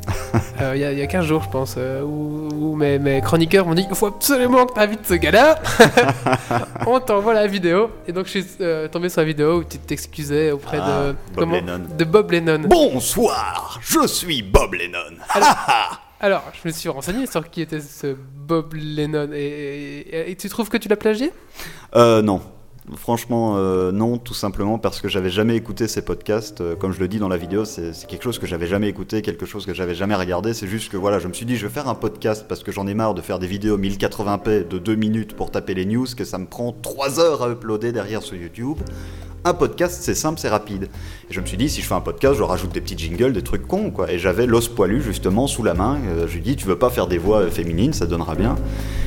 Euh, il y, a- il y a 15 jours je pense, euh, où, où mes, mes chroniqueurs m'ont dit il faut absolument que t'invites ce gars-là On t'envoie la vidéo, et donc je suis tombé sur la vidéo où tu t'excusais auprès Ah, de, Bob Lennon. de Bob Lennon. Bonsoir, je suis Bob Lennon. Alors, je me suis renseigné sur qui était ce Bob Lennon. Et, tu trouves que tu l'as plagié? Euh, non. Franchement, euh, non, tout simplement parce que j'avais jamais écouté ces podcasts. Euh, comme je le dis dans la vidéo, c'est c'est quelque chose que j'avais jamais écouté, quelque chose que j'avais jamais regardé. C'est juste que voilà, je me suis dit, je vais faire un podcast parce que j'en ai marre de faire des vidéos 1080p de 2 minutes pour taper les news, que ça me prend 3 heures à uploader derrière sur YouTube. Un podcast, c'est simple, c'est rapide. Et je me suis dit, si je fais un podcast, je rajoute des petits jingles, des trucs cons, quoi. Et j'avais l'os poilu justement sous la main. Euh, je lui dis, tu veux pas faire des voix euh, féminines, ça donnera bien.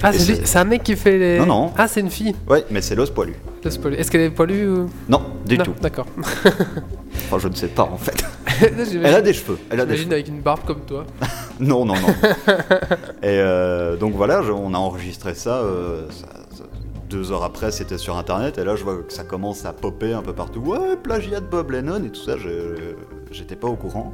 Ah, c'est un mec qui fait les. Non, non. Ah, c'est une fille. Ouais, mais c'est l'os poilu. Le spoil. Est-ce qu'elle est poilue ou... Non, du Non, tout. D'accord. Enfin, je ne sais pas en fait. Elle a des cheveux. Elle a des cheveux. avec une barbe comme toi. Non, non, non. Et euh, donc voilà, je- on a enregistré euh, ça- Deux heures après, c'était sur internet. Et là, je vois que ça commence à popper un peu partout. Ouais, plagiat de Bob Lennon et tout ça. J'étais pas au courant.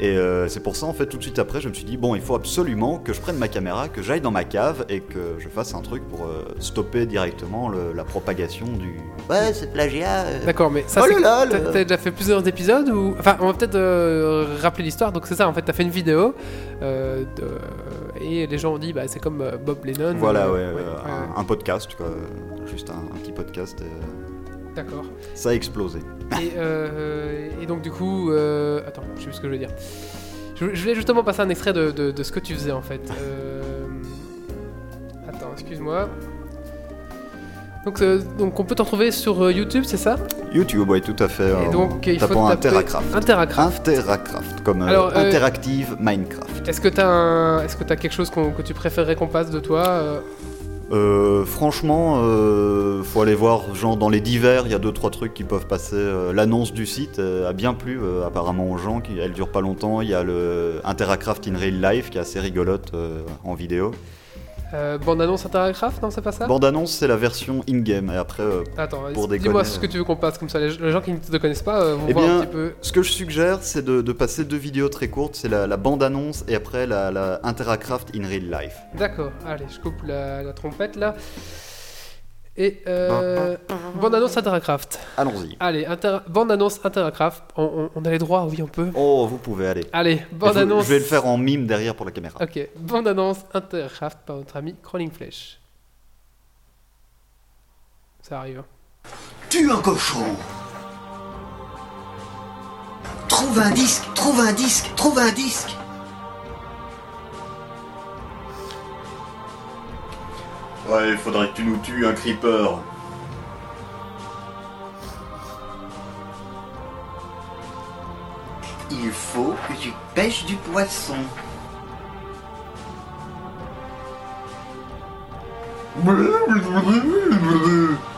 Et euh, c'est pour ça, en fait, tout de suite après, je me suis dit bon, il faut absolument que je prenne ma caméra, que j'aille dans ma cave et que je fasse un truc pour euh, stopper directement le- la propagation du. Ouais, c'est plagiat. euh. D'accord, mais ça Oh c'est. là là, T'as déjà fait plusieurs épisodes ou. Enfin, on va peut-être rappeler l'histoire. Donc, c'est ça, en fait, t'as fait une vidéo. de- Et les gens ont dit, bah, c'est comme euh, Bob Lennon. Voilà, euh, ouais, ouais, euh, Un, un podcast, quoi. Juste un, un petit podcast. D'accord. ça a explosé. Et, euh, et donc, du coup. euh, Attends, je sais plus ce que je veux dire. Je, je voulais justement passer un extrait de, de- de ce que tu faisais, en fait. Euh, Attends, excuse-moi. Donc, euh, donc, on peut t'en retrouver sur euh, YouTube, c'est ça? YouTube, ouais, tout à fait. Et donc, il faut taper Interacraft. Interacraft. Interacraft, comme euh, Alors, Interactive Minecraft. Est-ce que t'as un... Est-ce que t'as quelque chose que tu préférerais qu'on passe de toi euh, franchement, euh, faut aller voir, genre dans les divers, il y a deux trois trucs qui peuvent passer. Euh, L'annonce du site a bien plu apparemment aux gens, qui, elle dure pas longtemps. Il y a le Interacraft in Real Life qui est assez rigolote en vidéo. Euh, Bande-annonce Interacraft, non, c'est pas ça Bande annonce, c'est la version in-game et après euh, Attends, pour dis-moi déconner, ce que euh. tu veux qu'on passe, comme ça les, les gens qui ne te connaissent pas euh, vont Eh voir bien, un petit peu. Ce que je suggère, c'est de, de passer deux vidéos très courtes. C'est la, la bande-annonce et après la, la Interacraft in Real Life. D'accord, allez, je coupe la, la trompette là. Et euh, bande-annonce Interacraft. Allons-y. Allez, inter- bande-annonce Interacraft. On, on- on a les droits, oui, on peut. Oh, vous pouvez aller. Allez, Et vous- bande-annonce. Je vais le faire en mime derrière pour la caméra. Ok, bande-annonce Interacraft par notre ami Crawling Flesh. Ça arrive. hein. Tue un cochon. Trouve un disque, trouve un disque, trouve un disque. Ouais, il faudrait que tu nous tues un creeper. Il faut que tu pêches du poisson.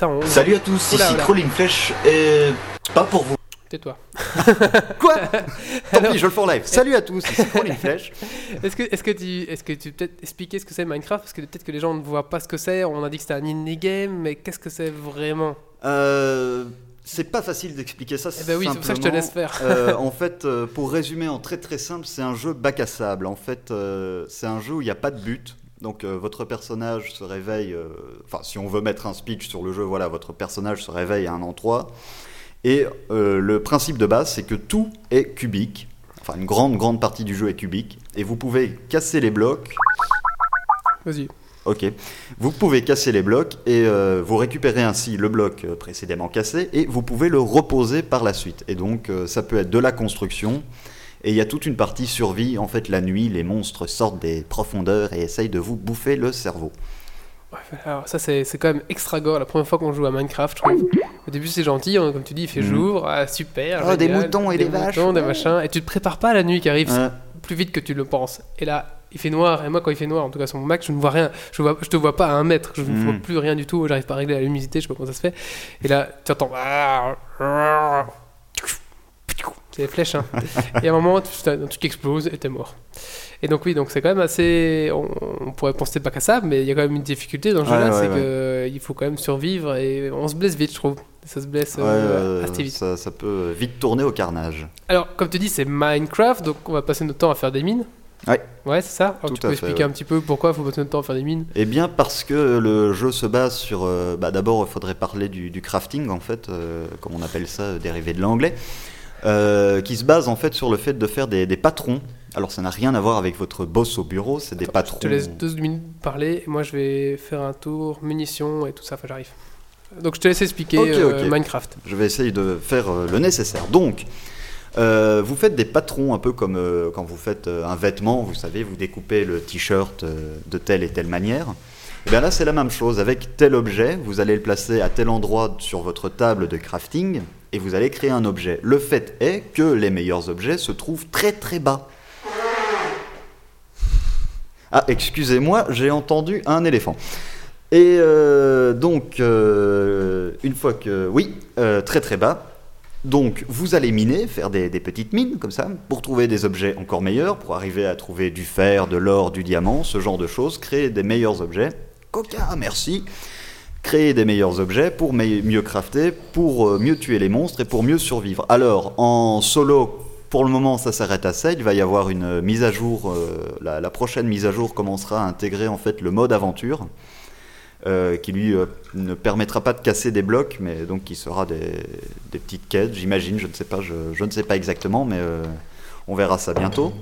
ça, on... Salut à tous, Oula, ici. Crawling Flèche et pas pour vous. Tais-toi. Quoi? Tant Alors- pis, je le fais en live. Salut à tous, ici Crawling Flèche. Est-ce que, est-ce que tu, est-ce que tu peux peut-être expliquer ce que c'est Minecraft? Parce que peut-être que les gens ne voient pas ce que c'est. On a dit que c'était un indie game, mais qu'est-ce que c'est vraiment? Euh, c'est pas facile d'expliquer ça. Eh ben oui, c'est pour ça que je te laisse faire. Euh, en fait, euh, pour résumer en très très simple, c'est un jeu bac à sable. En fait, euh, c'est un jeu où il n'y a pas de but. Donc euh, votre personnage se réveille, euh, enfin si on veut mettre un speech sur le jeu, voilà, votre personnage se réveille à un endroit. Et euh, le principe de base, c'est que tout est cubique. Enfin, une grande grande partie du jeu est cubique. Et vous pouvez casser les blocs Vas-y. Ok. Vous pouvez casser les blocs et euh, vous récupérez ainsi le bloc précédemment cassé et vous pouvez le reposer par la suite. Et donc euh, ça peut être de la construction et il y a toute une partie survie. En fait, la nuit, les monstres sortent des profondeurs et essayent de vous bouffer le cerveau. Alors ça c'est c'est quand même extra gore la première fois qu'on joue à Minecraft je trouve. Au début c'est gentil, hein, comme tu dis il fait Mhm. jour, ah, super. Oh, des moutons et des vaches, moutons, des machins, et tu te prépares pas à la nuit qui arrive plus vite que tu le penses. Et là il fait noir, et moi quand il fait noir, en tout cas sur mon Mac, je ne vois rien, je, vois, je te vois pas à un mètre, je ne Mhm. vois plus rien du tout, j'arrive pas à régler la luminosité, je sais pas comment ça se fait. Et là tu entends... C'est les flèches. Hein. et à un moment, tu- un truc explose et t'es mort. Et donc oui, donc c'est quand même assez. On, on pourrait penser pas qu'à ça, mais il y a quand même une difficulté dans ce jeu-là, c'est ouais. que euh, il faut quand même survivre et on se blesse vite, je trouve. Ça se blesse Ouais, euh, assez vite. ça, ça peut vite tourner au carnage. Alors, comme tu dis, c'est Minecraft, donc on va passer notre temps à faire des mines. Ouais. Ouais, c'est ça. Alors, Tout tu peux fait, expliquer ouais. un petit peu pourquoi il faut passer notre temps à faire des mines Eh bien parce que le jeu se base sur... euh, bah, D'abord, il faudrait parler du, du crafting, en fait, euh, comme on appelle ça, dérivé de l'anglais, euh, qui se base en fait sur le fait de faire des, des patrons. Alors ça n'a rien à voir avec votre boss au bureau, c'est des patrons... Je te laisse deux minutes parler et moi je vais faire un tour munitions et tout ça. Enfin, j'arrive. Donc, je te laisse expliquer euh. Minecraft. Je vais essayer de faire euh, le nécessaire. Donc, euh, vous faites des patrons un peu comme quand vous faites un vêtement, vous savez, vous découpez le t-shirt de telle et telle manière. Et bien là, c'est la même chose. Avec tel objet, vous allez le placer à tel endroit sur votre table de crafting et vous allez créer un objet. Le fait est que les meilleurs objets se trouvent très très bas. Ah, excusez-moi, j'ai entendu un éléphant. Et euh, donc, euh, une fois que... Oui, euh, très très bas. Donc, vous allez miner, faire des, des petites mines comme ça, pour trouver des objets encore meilleurs, pour arriver à trouver du fer, de l'or, du diamant, ce genre de choses, créer des meilleurs objets. Coca, merci Créer des meilleurs objets pour mieux crafter, pour euh, mieux tuer les monstres et pour mieux survivre. Alors, en solo, pour le moment, ça s'arrête à ça. Il va y avoir une euh, mise à jour. euh, la, prochaine mise à jour commencera à intégrer en fait le mode aventure, euh, qui lui ne permettra pas de casser des blocs, mais donc qui sera des, petites quêtes, j'imagine. Je ne sais pas, je, ne sais pas exactement, mais on verra ça bientôt.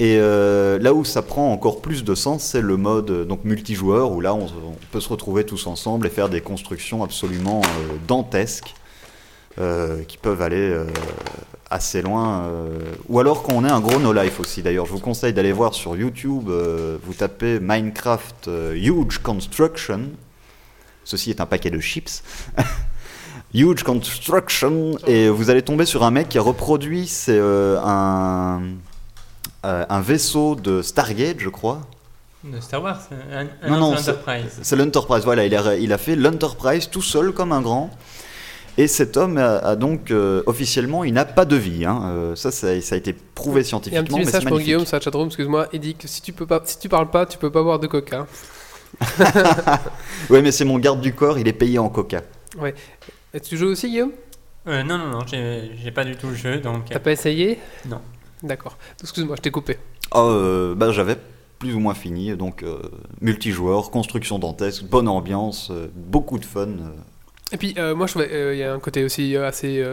Et euh, là où ça prend encore plus de sens, c'est le mode euh, donc multijoueur, où là on, peut se retrouver tous ensemble et faire des constructions absolument euh, dantesques, qui peuvent aller assez loin. ou alors quand on est un gros no life aussi. D'ailleurs, je vous conseille d'aller voir sur YouTube. vous tapez Minecraft Huge Construction. Ceci est un paquet de chips. Huge Construction et vous allez tomber sur un mec qui a reproduit c'est un euh, un vaisseau de Stargate, je crois. De Star Wars, un, un Non, non, c'est- Enterprise. C'est l'Enterprise, voilà, il a, il a fait l'Enterprise tout seul comme un grand. Et cet homme a, a donc euh, officiellement, il n'a pas de vie. hein. Euh, ça, ça, ça a été prouvé Il y a un scientifiquement, petit mais c'est message pour. Guillaume sur la chatroom, excuse-moi. Il dit que si tu peux pas, si tu parles pas, tu peux pas boire de coca. Ouais, mais c'est mon garde du corps, il est payé en coca. Et tu joues aussi, Guillaume? Euh, non, non, non, j'ai j'ai pas du tout le jeu, donc... T'as pas essayé? Non. D'accord. Excuse-moi, je t'ai coupé. Ah, euh, bah, j'avais plus ou moins fini, donc euh, multijoueur, construction dantesque, bonne ambiance, euh, beaucoup de fun. Et puis, moi, je il y a un côté aussi assez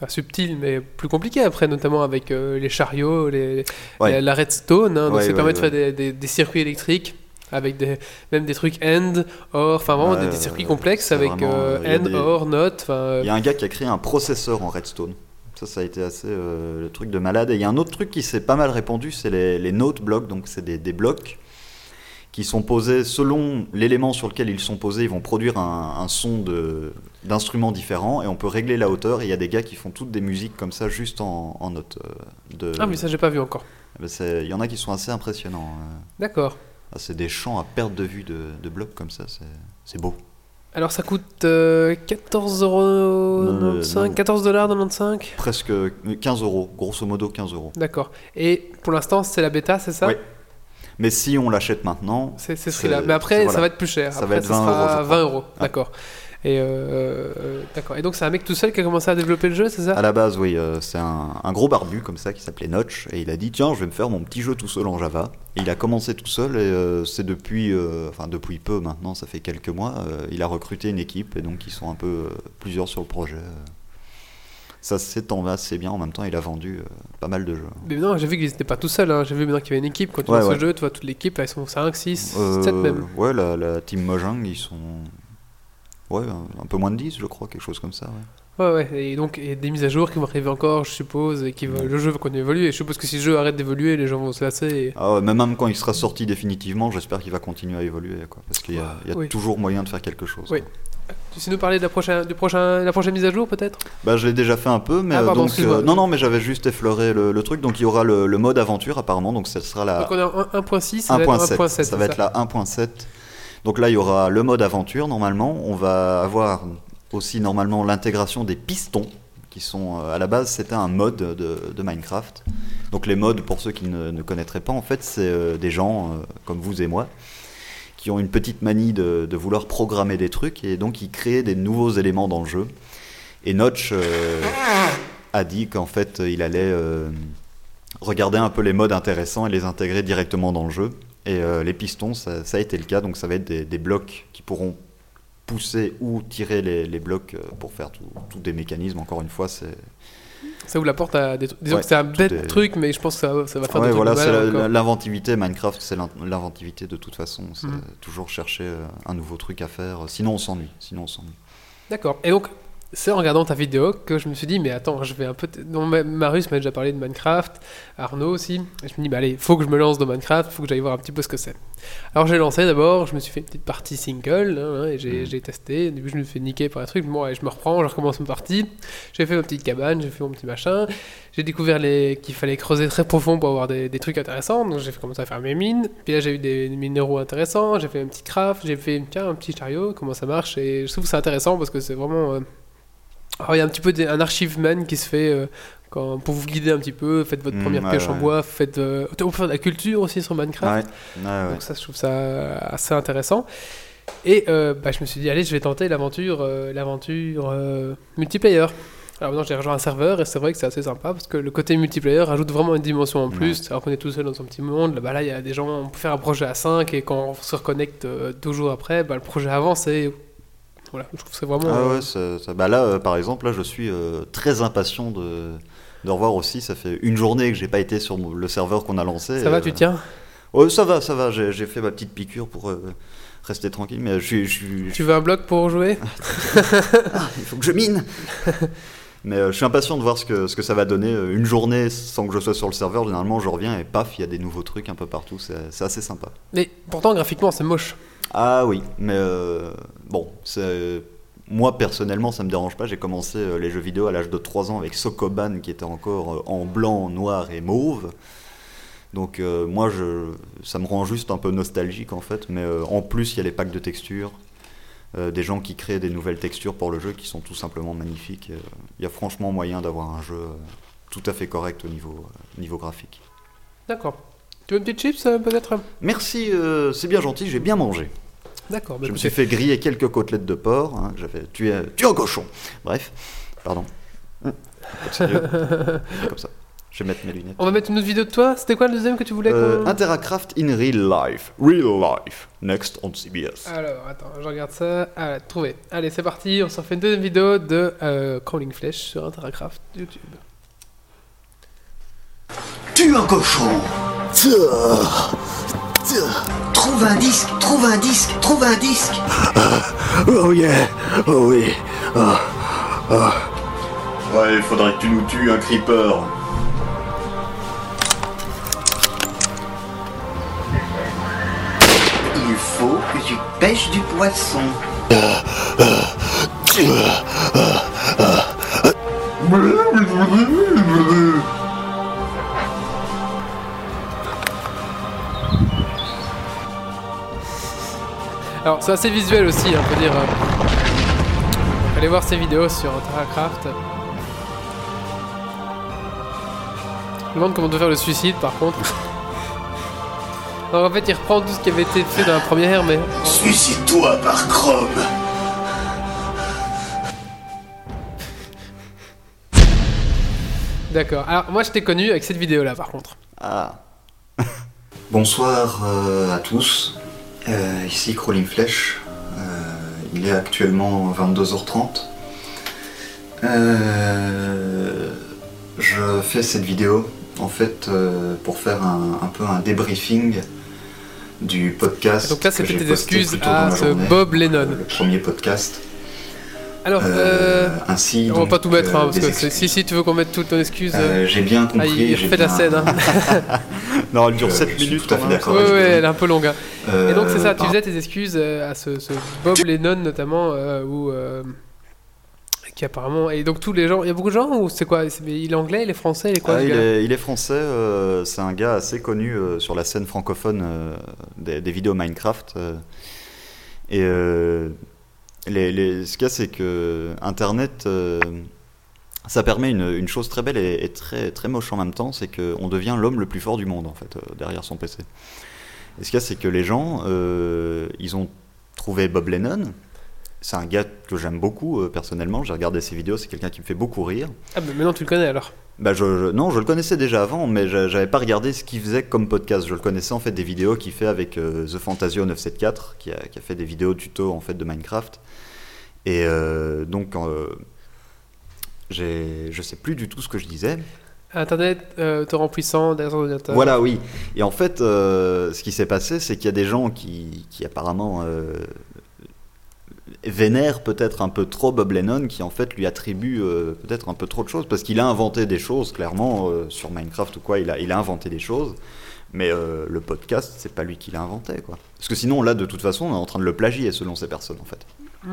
pas subtil, mais plus compliqué après, notamment avec les chariots, les, Ouais. la, la redstone. hein, donc Ouais, ça ouais, permet de faire des, des- des circuits électriques avec des, même des trucs end, or, enfin vraiment des, circuits complexes avec vraiment, end, des- or, not. Il y a un gars qui a créé un processeur en redstone. Ça, ça a été assez euh, le truc de malade. Et il y a un autre truc qui s'est pas mal répandu, c'est les, les note blocks. Donc, c'est des, des blocs qui sont posés selon l'élément sur lequel ils sont posés. Ils vont produire un, un son d'instruments différents et on peut régler la hauteur. Et il y a des gars qui font toutes des musiques comme ça, juste en, en notes. euh, de... Ah, mais ça, j'ai pas vu encore. Ben, c'est- Il y en a qui sont assez impressionnants. euh. D'accord. Ah, c'est des champs à perte de vue de, de blocs comme ça. C'est beau. Alors, ça coûte euh, 14 euros, Non, 95, non. 14 dollars 95 Presque 15 euros, grosso modo 15 euros. D'accord. Et pour l'instant, c'est la bêta, c'est ça? Oui. Mais si on l'achète maintenant, C'est ce prix-là. Mais après, voilà. ça va être plus cher. Ça après, va être 20 sera euros, je crois. 20 euros. Ah. Et euh, euh, d'accord. Et donc, c'est un mec tout seul qui a commencé à développer le jeu, c'est ça? À la base, oui, euh, c'est un, un gros barbu comme ça qui s'appelait Notch et il a dit tiens, je vais me faire mon petit jeu tout seul en Java. Et il a commencé tout seul et c'est depuis, enfin depuis peu maintenant, ça fait quelques mois, il a recruté une équipe et donc ils sont un peu plusieurs sur le projet. Ça s'étend assez bien. En même temps, il a vendu euh, pas mal de jeux. Mais non, j'ai vu qu'ils n'étaient pas tout seuls. hein. J'ai vu maintenant qu'il y avait une équipe. Quand tu Ouais, vois ouais. ce jeu, tu vois toute l'équipe, elles sont 5, 6, Euh, 7 même. Ouais, la, la team Mojang, ils sont. Ouais, un, peu moins de 10, je crois, quelque chose comme ça. Ouais. Ouais, ouais. Et donc, et des mises à jour qui vont arriver encore, je suppose, et qui va- le jeu va continuer d'évoluer. Et je suppose que si le jeu arrête d'évoluer, les gens vont se lasser. et- Ah ouais, mais même quand il sera sorti définitivement, j'espère qu'il va continuer à évoluer, quoi, parce qu'il y a, il y a Oui. toujours moyen de faire quelque chose. Oui. quoi. Tu sais nous parler de la prochaine, du prochain, la prochaine mise à jour, peut-être? Bah, je l'ai déjà fait un peu, mais Ah, euh, pardon, donc excuse-moi. non, non, mais j'avais juste effleuré le, le truc. Donc il y aura le, le mode aventure apparemment, donc ce sera la Donc, on est en 1.6, ça va être 1.7. 1.7. Ça va être la 1.7. Donc là, il y aura le mode aventure normalement. On va avoir aussi normalement l'intégration des pistons qui sont euh, à la base c'était un mode de, Minecraft. Donc les modes, pour ceux qui ne, connaîtraient pas, en fait, c'est euh, des gens euh, comme vous et moi qui ont une petite manie de, vouloir programmer des trucs et donc ils créent des nouveaux éléments dans le jeu. Et Notch a dit qu'en fait il allait regarder un peu les modes intéressants et les intégrer directement dans le jeu. Et euh, les pistons, ça, ça a été le cas, donc ça va être des, des blocs qui pourront pousser ou tirer les, les blocs euh, pour faire tous des mécanismes. Encore une fois, c'est Ça ouvre la porte à des trucs. Disons Ouais, que c'est un bête est- truc, mais je pense que ça, ça va faire Ouais, des voilà, c'est l'inventivité. Minecraft, c'est l'in- l'inventivité de toute façon. C'est Mhm. toujours chercher euh, un nouveau truc à faire. Sinon, on s'ennuie. Sinon, on s'ennuie. D'accord. Et donc, c'est en regardant ta vidéo que je me suis dit, mais attends, je vais un peu. Non, Ma- Marius m'a déjà parlé de Minecraft, Arnaud aussi. Et je me dis, bah allez, faut que je me lance dans Minecraft, faut que j'aille voir un petit peu ce que c'est. Alors j'ai lancé d'abord, je me suis fait une petite partie single, hein, et j'ai Mhm. j'ai testé. Au début, je me fais niquer par un truc. Bon, allez, je me reprends, je recommence ma partie. J'ai fait ma petite cabane, j'ai fait mon petit machin. J'ai découvert les... qu'il fallait creuser très profond pour avoir des, des trucs intéressants. Donc j'ai commencé à faire mes mines. Puis là, j'ai eu des minéraux intéressants. J'ai fait un petit craft. J'ai fait tiens, un petit chariot. Comment ça marche? Et je trouve c'est intéressant parce que c'est vraiment. euh, alors, il y a un petit peu un archiveman qui se fait euh, quand, pour vous guider un petit peu. Faites votre Mm, première ouais, pioche en bois. Faites, euh, on peut faire de la culture aussi sur Minecraft. Ouais, ouais, ouais. Donc ça, je trouve ça assez intéressant. Et euh, bah, je me suis dit, allez, je vais tenter l'aventure, euh, l'aventure multiplayer. Alors maintenant, j'ai rejoint un serveur et c'est vrai que c'est assez sympa parce que le côté multiplayer ajoute vraiment une dimension en plus. Alors qu'on est tout seul dans son petit monde, là, là, il y a des gens, on peut faire un projet à 5 et quand on se reconnecte deux jours après, bah, le projet avance et voilà, je trouve c'est vraiment. Ah euh, ouais, ça- ça- bah là, euh, par exemple, là, je suis euh, très impatient de, de revoir aussi. Ça fait une journée que j'ai pas été sur le serveur qu'on a lancé. ça va, tu euh, tiens? Ouais, ça va, ça va. J'ai fait ma petite piqûre pour euh, rester tranquille. Mais je je Tu veux un bloc pour jouer? Ah, il faut que je mine. Mais euh, je suis impatient de voir ce que, ce que ça va donner. Euh, Une journée sans que je sois sur le serveur, généralement, je reviens et paf, il y a des nouveaux trucs un peu partout. C'est c'est assez sympa. Mais pourtant, graphiquement, c'est moche. Ah oui, mais euh, bon, moi personnellement ça me dérange pas. J'ai commencé euh, les jeux vidéo à l'âge de 3 ans avec Sokoban qui était encore euh, en blanc, noir et mauve. Donc euh, moi je, ça me rend juste un peu nostalgique en fait. Mais euh, en plus il y a les packs de textures, des gens qui créent des nouvelles textures pour le jeu qui sont tout simplement magnifiques. Il y a franchement moyen d'avoir un jeu tout à fait correct au niveau, niveau graphique. D'accord. Tu veux une petite chips peut-être? Merci, euh, c'est bien gentil, j'ai bien mangé. D'accord. bah, Je me suis fait griller quelques côtelettes de porc. hein, que J'avais tué, tué un cochon. Bref, pardon. Hum. Comme ça. Je vais mettre mes lunettes. On va mettre une autre vidéo de toi. C'était quoi le deuxième que tu voulais Euh, Interacraft in real life. Real life. Next on CBS. Alors, attends, je regarde ça. Ah, trouvé. Allez, c'est parti. On s'en fait une deuxième vidéo de euh, Crawling Flesh sur Interacraft YouTube. Tue un cochon. Trouve un disque, trouve un disque, trouve un disque. Oh yeah, oh oui. Ouais, il faudrait que tu nous tues un creeper. Il faut que tu pêches du poisson. Alors, c'est assez visuel aussi, hein, on peut dire. euh. Allez voir ces vidéos sur Interacraft. Je me demande comment on doit faire le suicide par contre. Alors en fait, il reprend tout ce qui avait été fait dans la première, mais. Suicide-toi par Chrome. D'accord. Alors, moi je t'ai connu avec cette vidéo là par contre. Ah. Bonsoir euh, à tous, Euh, ici Crawling Flèche. Euh, il est actuellement 22h30. Euh, je fais cette vidéo en fait pour faire un, un peu un débriefing du podcast. Donc là, c'était posté excuses à la journée, Bob Lennon. Le premier podcast. Alors, Euh, ainsi, on va donc, pas tout mettre, hein, parce des que si, excuses. si tu veux qu'on mette toute ton excuse. Euh, j'ai bien ah, compris. il j'ai refait la bien- scène. Hein. Non, elle dure Je- 7 je suis minutes tout à fait d'accord. Ouais, vous. elle est un peu longue. hein. Et donc c'est ça, Euh, tu par- faisais tes excuses euh, à ce, ce Bob Lennon notamment, euh, où, euh, qui apparemment... Et donc tous les gens, il y a beaucoup de gens ou c'est quoi Il est anglais, il est français, il est quoi Ah, il, est, il est français, euh, c'est un gars assez connu euh, sur la scène francophone euh, des, des vidéos Minecraft. euh, et euh, les, les- ce qu'il y a, c'est que Internet, euh, ça permet une, une chose très belle et, et très, très moche en même temps, c'est qu'on devient l'homme le plus fort du monde, en fait, euh, derrière son PC. Et ce qu'il y a, c'est que les gens, euh, ils ont trouvé Bob Lennon. C'est un gars que j'aime beaucoup, euh, personnellement. J'ai regardé ses vidéos, c'est quelqu'un qui me fait beaucoup rire. Ah, bah maintenant tu le connais alors? Bah je, je- non, je le connaissais déjà avant, mais je- j'avais pas regardé ce qu'il faisait comme podcast. Je le connaissais en fait des vidéos qu'il fait avec The Fantasio 974, qui a, qui a fait des vidéos tuto en fait de Minecraft. Et donc, je sais plus du tout ce que je disais. Internet euh, torrent puissant ordinateur. Voilà, oui. Et en fait, euh, ce qui s'est passé, c'est qu'il y a des gens qui, qui apparemment euh, vénèrent peut-être un peu trop Bob Lennon, qui en fait lui attribuent euh, peut-être un peu trop de choses, parce qu'il a inventé des choses, clairement, euh, sur Minecraft ou quoi, il a, il a inventé des choses. Mais euh, le podcast, c'est pas lui qui l'a inventé, quoi. Parce que sinon, là, de toute façon, on est en train de le plagier selon ces personnes, en fait. Nous,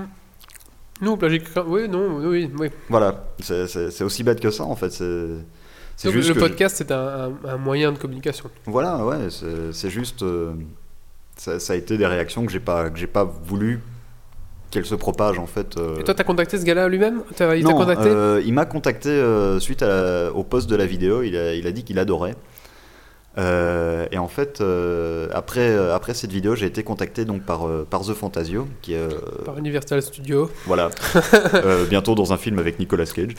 on plagie quelqu'un. Oui, non, oui, oui. Voilà, c'est- aussi bête que ça, en fait. C'est juste le que je- podcast, c'est un, moyen de communication. Voilà, ouais, c'est juste. euh, ça, ça a été des réactions que j'ai pas, que j'ai pas voulu qu'elles se propagent en fait. euh. Et toi, t'as contacté ce gars-là lui-même? T'as- Il t'a non, contacté? euh, il m'a contacté euh, suite à au post de la vidéo. Il a, il a dit qu'il adorait. Euh, et en fait, euh, après, euh, après cette vidéo, j'ai été contacté donc par, par The Fantasio, qui est Par Universal Studios. voilà, bientôt dans un film avec Nicolas Cage.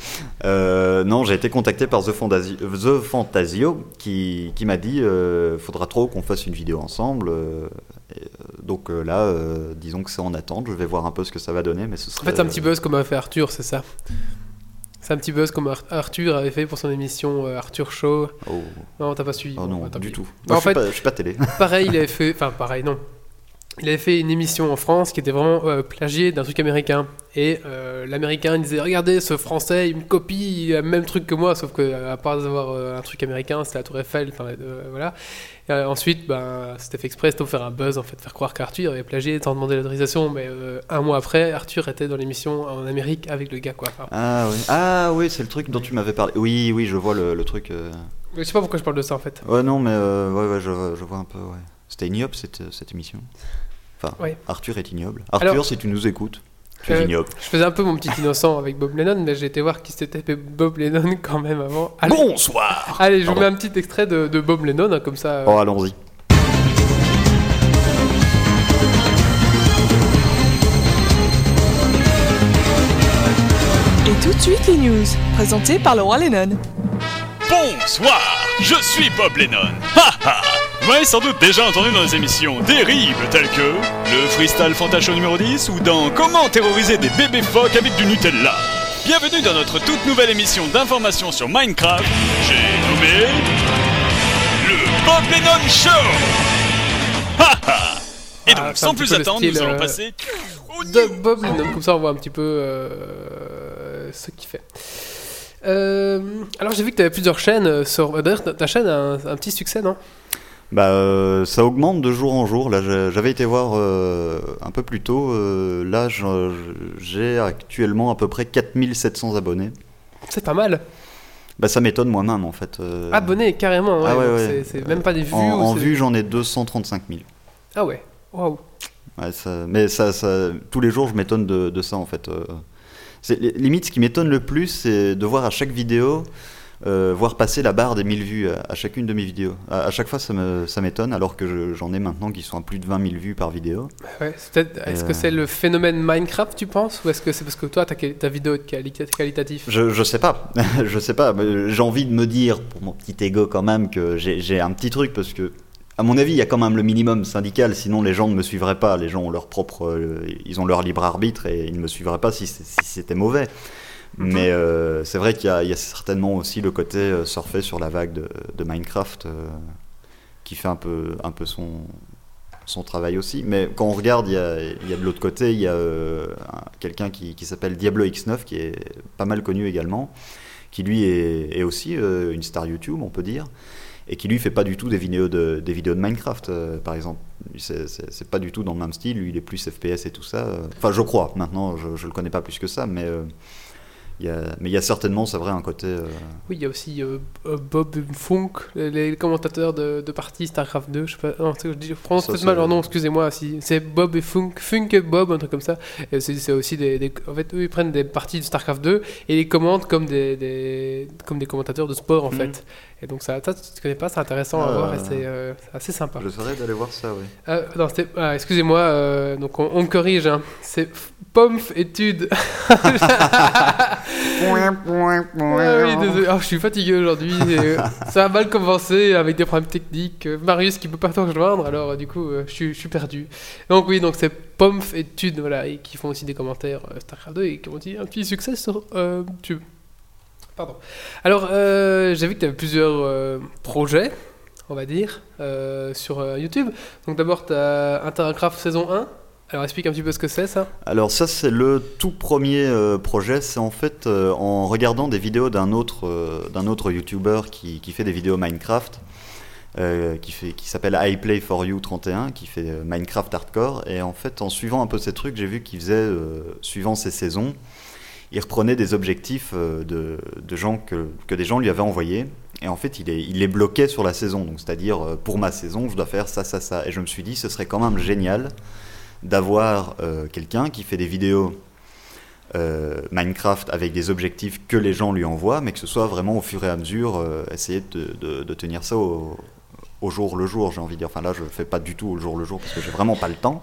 Non, j'ai été contacté par The Fantasio, The Fantasio qui, qui m'a dit faudra trop qu'on fasse une vidéo ensemble. et, donc là, disons que c'est en attente. Je vais voir un peu ce que ça va donner, mais ce En serait. fait, c'est un petit buzz comme a fait Arthur, c'est ça C'est un petit buzz comme Ar- Arthur avait fait pour son émission euh, Arthur Show. Oh, Non, t'as pas suivi. oh Bon, non, bah, tant du tout. Bah, Moi, en je, suis fait- pas, je suis pas télé. Pareil, il avait fait. Enfin, pareil, non. Il avait fait une émission en France qui était vraiment euh, plagiée d'un truc américain. Et euh, l'américain il disait Regardez, ce français, il me copie, il a le même truc que moi, sauf que euh, à part d'avoir euh, un truc américain, c'était la Tour Eiffel. euh, voilà. Et, ensuite, ben, c'était fait exprès, c'était pour faire un buzz, en fait, faire croire qu'Arthur avait plagié sans demander l'autorisation. Mais un mois après, Arthur était dans l'émission en Amérique avec le gars, quoi. Enfin, Ah oui, ah, oui c'est le truc dont tu m'avais parlé. Oui, oui, je vois le, le truc. je sais pas pourquoi je parle de ça, en fait. Ouais, non, mais ouais, ouais, je, je vois un peu. Ouais. C'était ignoble cette, cette émission. Enfin, Ouais. Arthur est ignoble. Arthur, Alors- si tu nous écoutes, tu es Euh, ignoble. Je faisais un peu mon petit innocent avec Bob Lennon, mais j'ai été voir qui s'était fait Bob Lennon quand même avant. Allez, Bonsoir Allez, je vous mets un petit extrait de, de Bob Lennon, hein, comme ça. euh, Oh, allons-y. Et tout de suite les news, présentées par le roi Lennon. Bonsoir, je suis Bob Lennon. Ha ha Vous m'avez sans doute déjà entendu dans des émissions terribles telles que le Freestyle Fantashow numéro 10 ou dans Comment terroriser des bébés phoques avec du Nutella. Bienvenue dans notre toute nouvelle émission d'information sur Minecraft. J'ai nommé le Bob Lennon Show. Et donc, Ah, sans plus attendre, nous allons euh, passer au de Bob Lennon, comme ça on voit un petit peu euh, ce qu'il fait. Euh, alors j'ai vu que tu avais plusieurs chaînes sur. D'ailleurs, ta- ta chaîne a un, un petit succès, non? Bah, euh, ça augmente de jour en jour. Là, j'avais été voir euh, un peu plus tôt. euh, là, j'ai actuellement à peu près 4700 abonnés. C'est pas mal. Bah, ça m'étonne moi-même en fait. euh. Abonné carrément, ouais, Ah ouais, c'est- même pas des vues. En, en c'est- vue, j'en ai 235 000. Ah ouais, waouh. Ça- mais ça, ça- tous les jours, je m'étonne de, de ça en fait. limite ce qui m'étonne le plus, c'est de voir à chaque vidéo, euh, voir passer la barre des 1000 vues à, à chacune de mes vidéos. À, à chaque fois, ça me- ça m'étonne, alors que je- j'en ai maintenant qui sont à plus de 20 000 vues par vidéo. Ouais, c'est peut-être- Est-ce que Euh. c'est le phénomène Minecraft, tu penses Ou est-ce que c'est parce que toi, ta, ta vidéo est quali- qualitatif Je, je sais pas, je sais pas. J'ai envie de me dire, pour mon petit ego quand même, que j'ai un petit truc parce que, à mon avis, il y a quand même le minimum syndical. Sinon, les gens ne me suivraient pas. Les gens ont leur propre, euh, ils ont leur libre arbitre et ils ne me suivraient pas si c'était mauvais. Mais euh, c'est vrai qu'il y, a- certainement aussi le côté euh, surfer sur la vague de, Minecraft euh, qui fait un peu, son, travail aussi. Mais quand on regarde, il y a, de l'autre côté, il y a un- quelqu'un qui, s'appelle Diablo X9, qui est pas mal connu également, qui lui est, aussi une star YouTube, on peut dire, et qui lui fait pas du tout des vidéos de, Minecraft, par exemple. C'est- pas du tout dans le même style, lui il est plus FPS et tout ça. Enfin, je crois, maintenant je, je le connais pas plus que ça, mais. Il y a- mais il y a certainement, c'est vrai, un côté. euh, Oui, il y a aussi euh, euh, Bob Funk, les, commentateurs de, de partie StarCraft 2. Je sais pas, non, je, dis- je prononce peut-être mal leur nom, excusez-moi. Si, c'est Bob et Funk, Funk et Bob, un truc comme ça. C'est, aussi des, des- En fait, eux, ils prennent des parties de StarCraft 2 et les commentent comme des, des- comme des commentateurs de sport, en Mhm. fait. Et donc, ça, ça, tu connais pas, c'est intéressant à Ah, voir et euh, c'est, assez sympa. J'essaierai d'aller voir ça, oui. Non, ah, excusez-moi, donc on, on me corrige. hein. C'est Pomf étude. Ouais, oui, désolé. Oh, je suis fatigué aujourd'hui. euh, ça a mal commencé avec des problèmes techniques. Euh, Marius qui peut pas te rejoindre, alors euh, du coup, je, suis, je suis perdu. Donc oui, donc c'est Pomf et Tude, voilà, et qui font aussi des commentaires StarCraft 2 et qui ont dit un petit succès sur euh, YouTube. Pardon. Alors, euh, j'ai vu que tu avais plusieurs euh, projets, on va dire, sur YouTube. Donc d'abord, tu as Intercraft saison 1. Alors explique un petit peu ce que c'est ça. Alors ça c'est le tout premier euh, projet, c'est en fait euh, en regardant des vidéos d'un autre, euh, autre YouTuber qui, qui fait des vidéos Minecraft, euh, qui, qui s'appelle iPlay4You31, qui fait Minecraft Hardcore, et en fait en suivant un peu ces trucs, j'ai vu qu'il faisait, suivant ses saisons, il reprenait des objectifs de, de gens que, que des gens lui avaient envoyés, et en fait il, est, il les bloquait sur la saison, donc c'est-à-dire pour ma saison je dois faire ça, ça, ça, et je me suis dit ce serait quand même génial d'avoir euh, quelqu'un qui fait des vidéos euh, Minecraft avec des objectifs que les gens lui envoient, mais que ce soit vraiment au fur et à mesure, euh, essayer de, tenir ça au, jour le jour, j'ai envie de dire. Enfin là, je le fais pas du tout au jour le jour parce que j'ai vraiment pas le temps.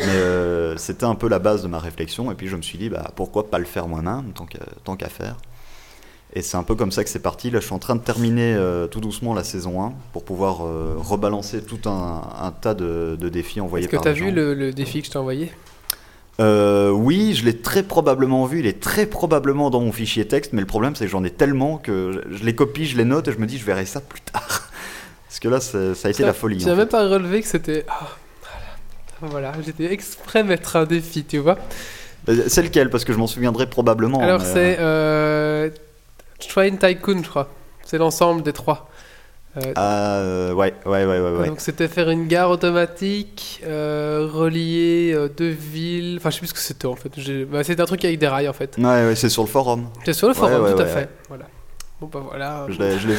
Mais c'était un peu la base de ma réflexion, et puis je me suis dit, bah, pourquoi pas le faire moi-même, tant qu'à faire. Et c'est un peu comme ça que c'est parti. Là, je suis en train de terminer euh, tout doucement la saison 1 pour pouvoir euh, rebalancer tout un, un tas de, de défis envoyés Est-ce que tu as vu le, le défi que je t'ai envoyé? Euh, oui, je l'ai très probablement vu. Il est très probablement dans mon fichier texte, mais le problème c'est que j'en ai tellement que je je les copie, je les note et je me dis je verrai ça plus tard. Parce que là, ça a été Tu la folie. Tu même pas relevé que c'était. Ah, voilà, j'étais exprès mettre un défi, tu vois. C'est lequel? Parce que je m'en souviendrai probablement. Alors c'est Train Tycoon, je crois. C'est l'ensemble des trois. Euh, Ah, euh, ouais, ouais, ouais, ouais. Donc c'était faire une gare automatique, euh, relier euh, deux villes. Enfin, je sais plus ce que c'était en fait. Bah, c'était un truc avec des rails en fait. Ouais, ouais, c'est sur le forum. C'est sur le forum, tout à fait. Voilà. Bon bah voilà. Je l'ai vu,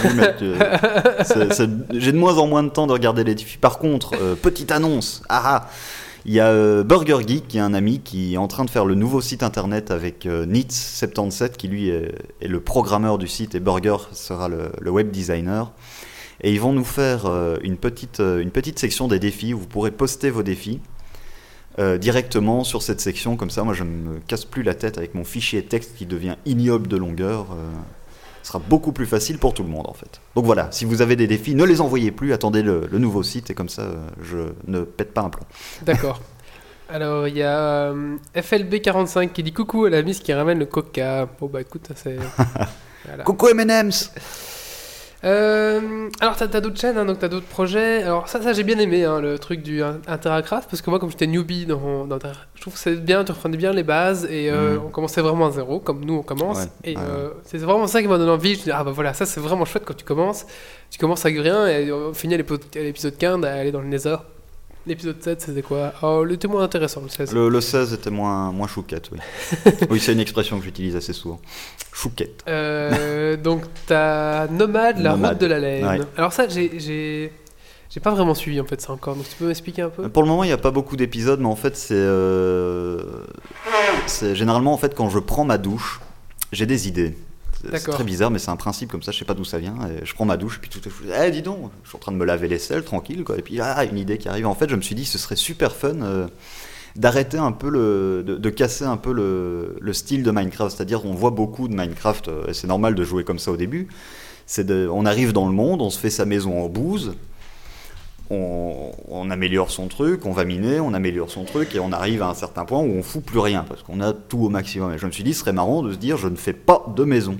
j'ai de moins en moins de temps de regarder les défis. Par contre, petite annonce, ah ah, il y a euh, Burger Geek, qui est un ami qui est en train de faire le nouveau site internet avec euh, Nitz77, qui lui est, le programmeur du site, et Burger sera le, web designer. Et ils vont nous faire euh, une, petite, euh, une petite section des défis où vous pourrez poster vos défis. directement sur cette section, comme ça moi je ne me casse plus la tête avec mon fichier texte qui devient ignoble de longueur. Ce sera beaucoup plus facile pour tout le monde en fait. Donc voilà, si vous avez des défis, ne les envoyez plus, attendez le, le nouveau site et comme ça euh, je ne pète pas un plomb. D'accord. Alors il y a euh, FLB45 qui dit coucou à la miss qui ramène le coca. Bon bah écoute, c'est. Voilà. Coucou M&M's Euh, alors, t'as as, d'autres chaînes, hein, donc t'as d'autres projets. Alors, ça, ça j'ai bien aimé, hein, le truc du in- Interacraft, parce que moi, comme j'étais newbie, dans, dans je trouve que c'est bien, tu reprenais bien les bases, et euh, Mhm. on commençait vraiment à zéro, comme nous on commence. Ouais, et ouais, euh, c'est vraiment ça qui m'a donné envie. Je me dis, ah bah voilà, ça c'est vraiment chouette quand tu commences. Tu commences avec rien, et on finit à l'épisode 15 à aller dans le Nether. L'épisode 7, c'était quoi? Oh, le témoin intéressant, le 16. Le, le 16 était moins, moins chouquette, oui. oui, c'est une expression que j'utilise assez souvent. Chouquette. Euh, donc, t'as Nomade, la Nomade, route de la laine. ouais. Alors, ça, j'ai- j'ai. Pas vraiment suivi en fait ça encore, donc tu peux m'expliquer un peu? Pour le moment, il n'y a pas beaucoup d'épisodes, mais en fait, c'est. euh, c'est généralement, en fait, quand je prends ma douche, j'ai des idées. C'est- très bizarre, mais c'est un principe comme ça, je sais pas d'où ça vient. Et je prends ma douche, puis tout à coup, je eh, dis donc, je suis en train de me laver l'aisselle, tranquille, quoi. Et puis, ah, une idée qui arrive. En fait, je me suis dit, ce serait super fun euh, d'arrêter un peu le. de, de casser un peu le, le style de Minecraft. C'est-à-dire, on voit beaucoup de Minecraft, euh, et c'est normal de jouer comme ça au début. De, on arrive dans le monde, on se fait sa maison en bouse, on, on améliore son truc, on va miner, on améliore son truc, et on arrive à un certain point où on fout plus rien, parce qu'on a tout au maximum. Et je me suis dit, ce serait marrant de se dire, je ne fais pas de maison.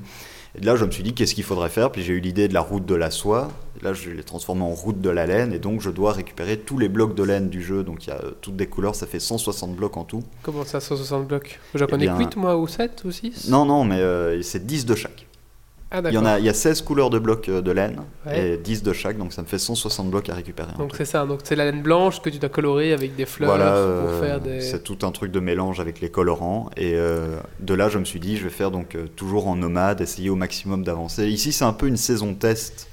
Et là, je me suis dit, qu'est-ce qu'il faudrait faire? Puis j'ai eu l'idée de la route de la soie. Et là, je l'ai transformé en route de la laine, et donc je dois récupérer tous les blocs de laine du jeu. Donc il y a euh, toutes des couleurs, ça fait 160 blocs en tout. Comment ça, 160 blocs? J'en connais bien, 8 moi ou 7 ou 6 Non, non, mais euh, c'est 10 de chaque. Ah, il, y en a, il y a 16 couleurs de blocs euh, de laine Ouais. et 10 de chaque, donc ça me fait 160 blocs à récupérer. Donc c'est ça, donc c'est la laine blanche que tu dois colorer avec des fleurs Voilà, pour euh, faire des... c'est tout un truc de mélange avec les colorants. Et euh, de là, je me suis dit, je vais faire donc euh, toujours en nomade, essayer au maximum d'avancer. Ici, c'est un peu une saison test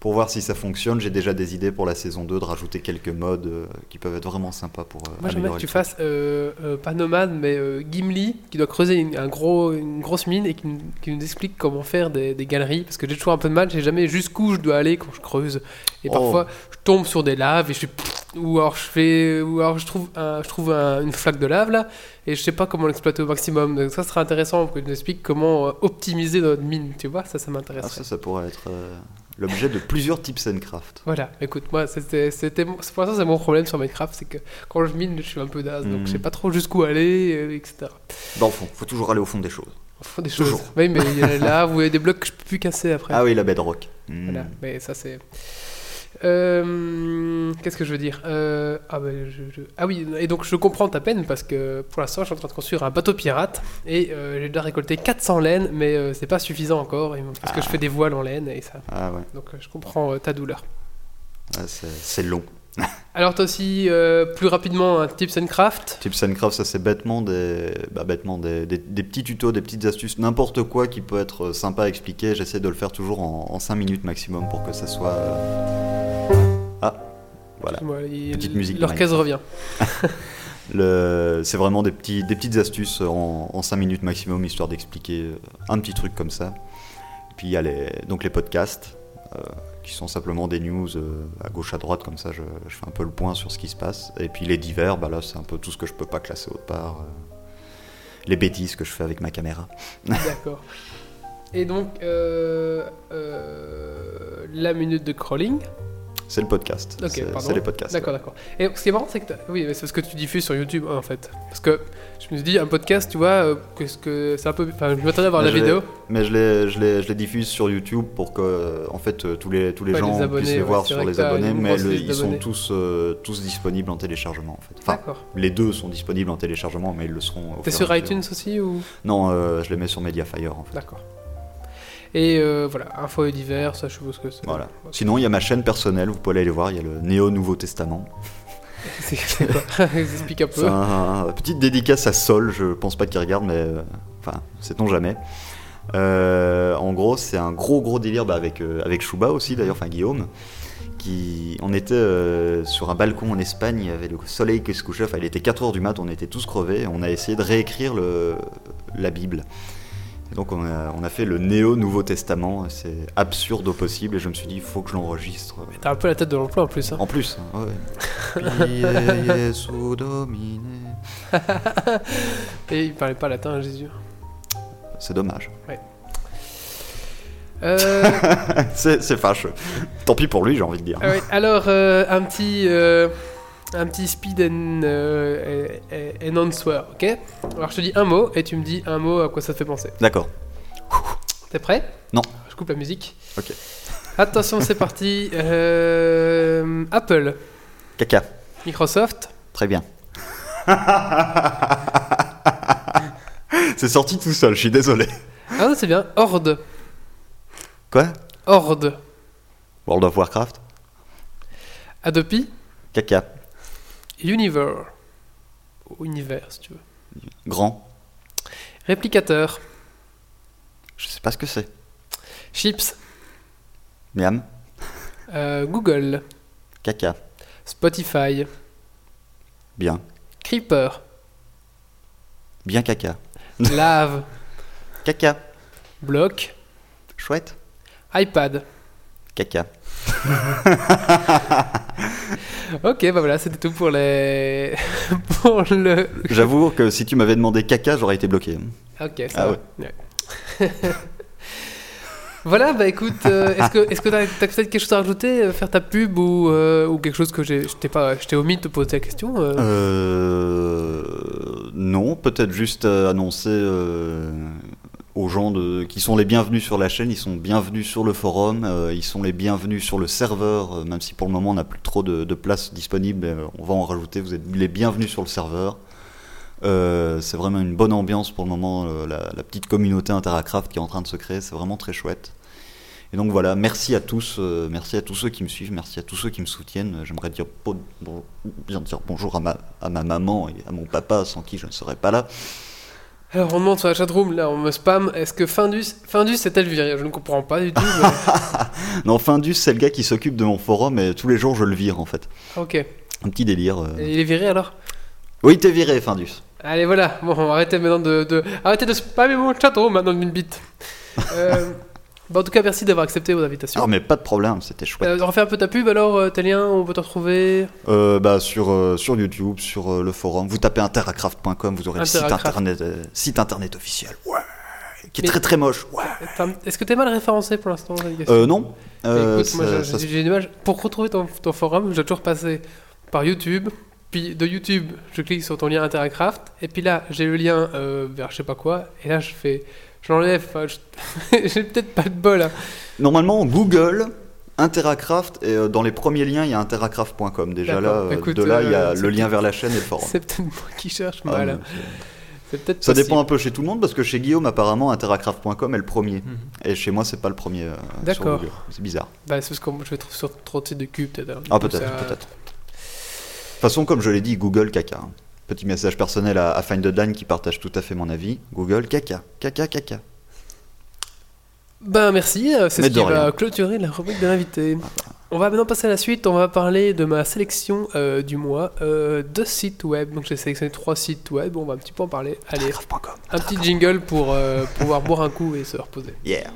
pour voir si ça fonctionne. J'ai déjà des idées pour la saison 2 de rajouter quelques modes euh, qui peuvent être vraiment sympas pour. euh, Moi j'aimerais que tu truc. fasses, euh, euh, pas nomade, mais euh, Gimli, qui doit creuser une, un gros, une grosse mine et qui, nous- qui nous explique comment faire des, des galeries. Parce que j'ai toujours un peu de mal, je sais jamais jusqu'où je dois aller quand je creuse. Et Oh. parfois je tombe sur des laves et je suis. Ou alors je fais. Ou alors je trouve, un- je trouve un- une flaque de lave là et je sais pas comment l'exploiter au maximum. Donc ça serait intéressant que tu nous expliques comment optimiser notre mine, tu vois, ça ça Ah, m'intéresse. ça, ça pourrait être l'objet de plusieurs tips and craft. Voilà, écoute, moi, c'était, pour l'instant, c'est mon problème sur Minecraft, c'est que quand je mine, je suis un peu naze, donc Mhm. je sais pas trop jusqu'où aller, euh, etc. Dans le fond, faut toujours aller au fond des choses. Il faut des Toujours. choses. Oui, mais il y a là, vous avez des blocs que je peux plus casser après. Ah oui, la bedrock. Hmm. Voilà, mais ça, c'est. Euh, qu'est-ce que je veux dire Euh, ah, bah, je- je- ah oui, et donc je comprends ta peine parce que pour l'instant, je suis en train de construire un bateau pirate et euh, j'ai déjà récolté 400 laines, mais euh, c'est pas suffisant encore parce que je fais des voiles en laine et ça. Ah ouais, Donc euh, je comprends ta douleur. Ah, c'est long. Alors, tu as aussi euh, plus rapidement un tips and craft. Tips and craft, ça c'est bêtement des, bah, bêtement des, des- des petits tutos, des petites astuces, n'importe quoi qui peut être sympa à expliquer. J'essaie de le faire toujours en, 5 minutes maximum pour que ça soit. euh, Ah, voilà. Il- Petite musique. L'orchestre revient. C'est vraiment des, petits, des petites astuces en, 5 minutes maximum, histoire d'expliquer un petit truc comme ça. Puis il y a les, donc les podcasts, euh, qui sont simplement des news euh, à gauche à droite, comme ça je, fais un peu le point sur ce qui se passe. Et puis les divers, bah là c'est un peu tout ce que je peux pas classer autre part. euh, les bêtises que je fais avec ma caméra. D'accord. Et donc, euh, euh, la minute de crawling. C'est le podcast. C'est les podcasts. D'accord, d'accord. Et ce qui est marrant, c'est que oui, c'est parce que tu diffuses sur YouTube en fait. Parce que je me suis dit, un podcast, tu vois, euh, qu'est-ce que c'est un peu. Enfin, je m'attendais à voir Mais la vidéo. Mais je les, je, les, je les diffuse sur YouTube pour que euh, en fait, euh, tous les, tous les Ouais, gens les abonnés, puissent les ouais, voir sur les abonnés, mais le- ils sont tous, euh, tous disponibles en téléchargement. En fait. Enfin, D'accord. les deux sont disponibles en téléchargement, mais ils le seront. T'es sur iTunes aussi ou? Non, euh, je les mets sur Mediafire en fait. D'accord. Et euh, voilà, info et divers, ça je suppose que c'est. Voilà. Sinon, il y a ma chaîne personnelle, vous pouvez aller les voir. Il y a le Néo Nouveau Testament. C'est quoi Explique un peu. Un, un- petite dédicace à Sol, je pense pas qu'il regarde, mais euh, enfin, sait-on jamais. Euh, en gros, c'est un gros gros délire bah, avec, euh, avec Chouba aussi d'ailleurs, enfin Guillaume. Qui, on était euh, sur un balcon en Espagne, il y avait le soleil qui se couchait, enfin il était 4h du mat, on était tous crevés, on a essayé de réécrire le, la Bible. Et donc on a, on a fait le Néo Nouveau Testament, c'est absurde au possible, et je me suis dit, il faut que je l'enregistre. T'as un peu la tête de l'emploi en plus. Hein. En plus, hein, ouais. Et il parlait pas latin, Jésus. C'est dommage. Ouais. Euh, c'est c'est fâcheux. Tant pis pour lui, j'ai envie de dire. ah ouais, alors, euh, un petit. euh, un petit speed and, euh, and- answer, ok Alors je te dis un mot et tu me dis un mot à quoi ça te fait penser. D'accord. T'es prêt? Non. Je coupe la musique. Ok. Attention, c'est parti. Euh, Apple, Caca. Microsoft, Très bien. c'est sorti tout seul, je suis désolé. ah non, c'est bien, Horde, Quoi? Horde, World of Warcraft Adobe, Caca. Univer, Univers si tu veux, Grand. Réplicateur, Je sais pas ce que c'est. Chips, Miam. euh, Google, Caca. Spotify, Bien. Creeper, Bien caca. Lave, Caca. Block, Chouette. iPad. Caca. Ok, bah voilà, c'était tout pour les. pour le. J'avoue que si tu m'avais demandé caca, j'aurais été bloqué. Ok, ça Ah va. Ouais. voilà, bah écoute, euh, est-ce que est-ce que t'as, peut-être quelque chose à rajouter, euh, faire ta pub ou, euh, ou quelque chose que j'ai, je t'ai pas, je omis de te poser la question. non, peut-être juste annoncer aux gens qui sont les bienvenus sur la chaîne, ils sont bienvenus sur le forum, euh, ils sont les bienvenus sur le serveur, euh, même si pour le moment on n'a plus trop de, de place disponible, euh, on va en rajouter, vous êtes les bienvenus sur le serveur. C'est vraiment une bonne ambiance pour le moment, la, petite communauté Interacraft qui est en train de se créer, c'est vraiment très chouette. Et donc voilà, merci à tous, merci à tous ceux qui me suivent, merci à tous ceux qui me soutiennent. J'aimerais dire, bien dire bonjour à ma maman et à mon papa, sans qui je ne serais pas là. Alors on demande sur la chatroom, là on me spam, est-ce que Findus, Findus est-elle virée Je ne comprends pas du tout. mais- Non, Findus, c'est le gars qui s'occupe de mon forum et tous les jours je le vire en fait. Ok. Un petit délire. euh. Et il est viré alors? Oui, t'es viré, Findus. Allez voilà, bon arrêtez maintenant de, de- arrêtez de spammer mon chatroom maintenant d'une bite. Euh, bah, en tout cas merci d'avoir accepté vos invitations. Ah, mais pas de problème, c'était chouette. Euh, refais un peu ta pub alors, euh, tes liens, on peut te retrouver. Euh, bah, sur, euh, sur YouTube, sur euh, le forum, vous tapez interacraft.com, vous aurez le site internet, site internet officiel. Ouais. Qui est Mais- très très moche. Ouais. Est-ce que t'es mal référencé pour l'instant j'ai non. Écoute, moi j'ai- j'ai j'ai une image. Pour retrouver ton, ton forum, je dois toujours passer par YouTube. Puis de YouTube, je clique sur ton lien Interacraft. Et puis là, j'ai le lien euh, vers je sais pas quoi. Et là, je fais. Je l'enlève. enfin, je- J'ai peut-être pas de bol. hein. Normalement, Google, Interacraft, et euh, dans les premiers liens, il y a interacraft.com. Déjà là, euh, Écoute, de là, il y a euh, le lien vers la chaîne et le forum. C'est peut-être moi qui cherche Ah, mais hein. Ça dépend un peu chez tout le monde parce que chez Guillaume, apparemment, interacraft.com est le premier. Et chez moi, c'est pas le premier. euh, Mhm. D'accord. C'est bizarre. Bah, c'est parce que je vais sur trop de sites de cube peut-être. hein. Ah, peut-être, ça- peut-être. De toute façon, comme je l'ai dit, Google caca. hein. Petit message personnel à, à Find the Line qui partage tout à fait mon avis. Google caca, caca, caca. Ben merci, euh, c'est ce qui va clôturer la rubrique de l'invité. On va maintenant passer à la suite, on va parler de ma sélection euh, du mois euh, de sites web. Donc j'ai sélectionné trois sites web, on va un petit peu en parler. Allez, un petit jingle pour euh, pouvoir boire un coup et se reposer. Yeah.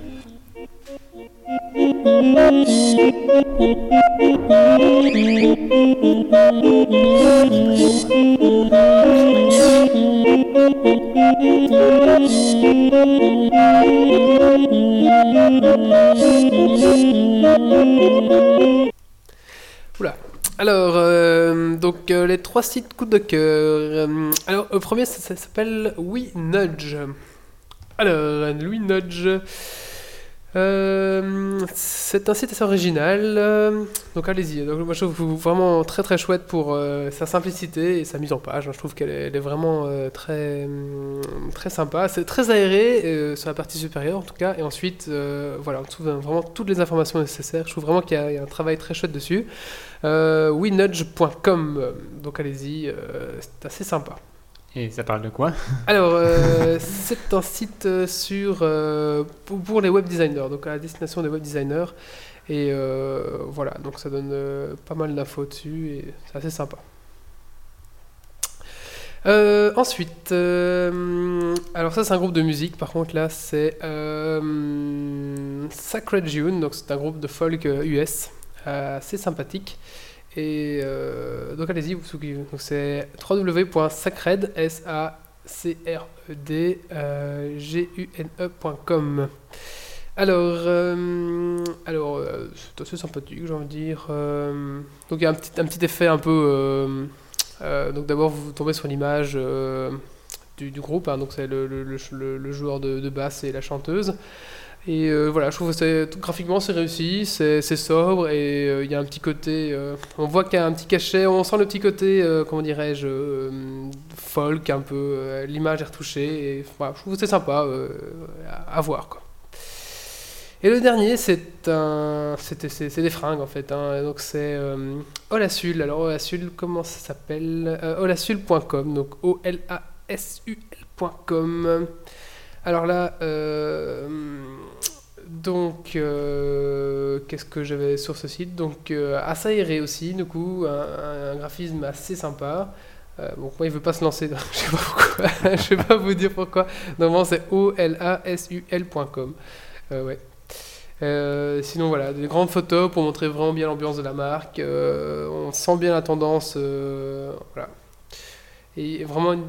Oula. Alors, euh, donc euh, les trois sites coup de cœur. Euh, alors, le premier, ça, s'appelle We Nudge. Alors, We Nudge. Euh, c'est un site assez original. euh, donc, allez-y. Donc, moi, je trouve vraiment très très chouette pour euh, sa simplicité et sa mise en page. Je trouve qu'elle est, vraiment très, très sympa. C'est très aéré sur la partie supérieure en tout cas. Et ensuite, voilà, on trouve vraiment toutes les informations nécessaires. Je trouve vraiment qu'il y, a- un travail très chouette dessus. Winudge.com, donc allez-y, c'est assez sympa. Et ça parle de quoi Alors, euh, c'est un site euh, sur, euh, pour, les web designers, donc à destination des web designers. Et voilà, donc ça donne pas mal d'infos dessus et c'est assez sympa. Ensuite, alors ça c'est un groupe de musique, par contre là c'est Sacred June, donc c'est un groupe de folk US, assez sympathique. Et euh, donc allez-y, vous souvenez, c'est www.sacred, e euh, e.com. Alors, euh, alors c'est assez sympathique, j'ai envie de dire. donc il y a un petit, effet un peu. donc d'abord vous tombez sur l'image du, groupe, hein, donc c'est le joueur de, de basse et la chanteuse. Et euh, voilà, je trouve que graphiquement c'est réussi, c'est sobre et euh, il y a un petit côté. euh, on voit qu'il y a un petit cachet, on sent le petit côté, comment dirais-je, folk un peu. L'image est retouchée et voilà, je trouve que c'est sympa à, voir quoi. Et le dernier, c'est des fringues en fait. hein. Donc c'est Olasul. Alors Olasul, comment ça s'appelle Olasul.com. Donc O-L-A-S-U-L.com. Alors là, donc euh, qu'est-ce que j'avais sur ce site? Donc euh, assez aussi, du coup, un, graphisme assez sympa. Euh, bon, moi, il veut pas se lancer, donc je sais pas pourquoi. je vais pas vous dire pourquoi. Normalement, c'est O-L-A-S-U-L.com. Euh, ouais. Sinon voilà, des grandes photos pour montrer vraiment bien l'ambiance de la marque. On sent bien la tendance, voilà. Et vraiment, une-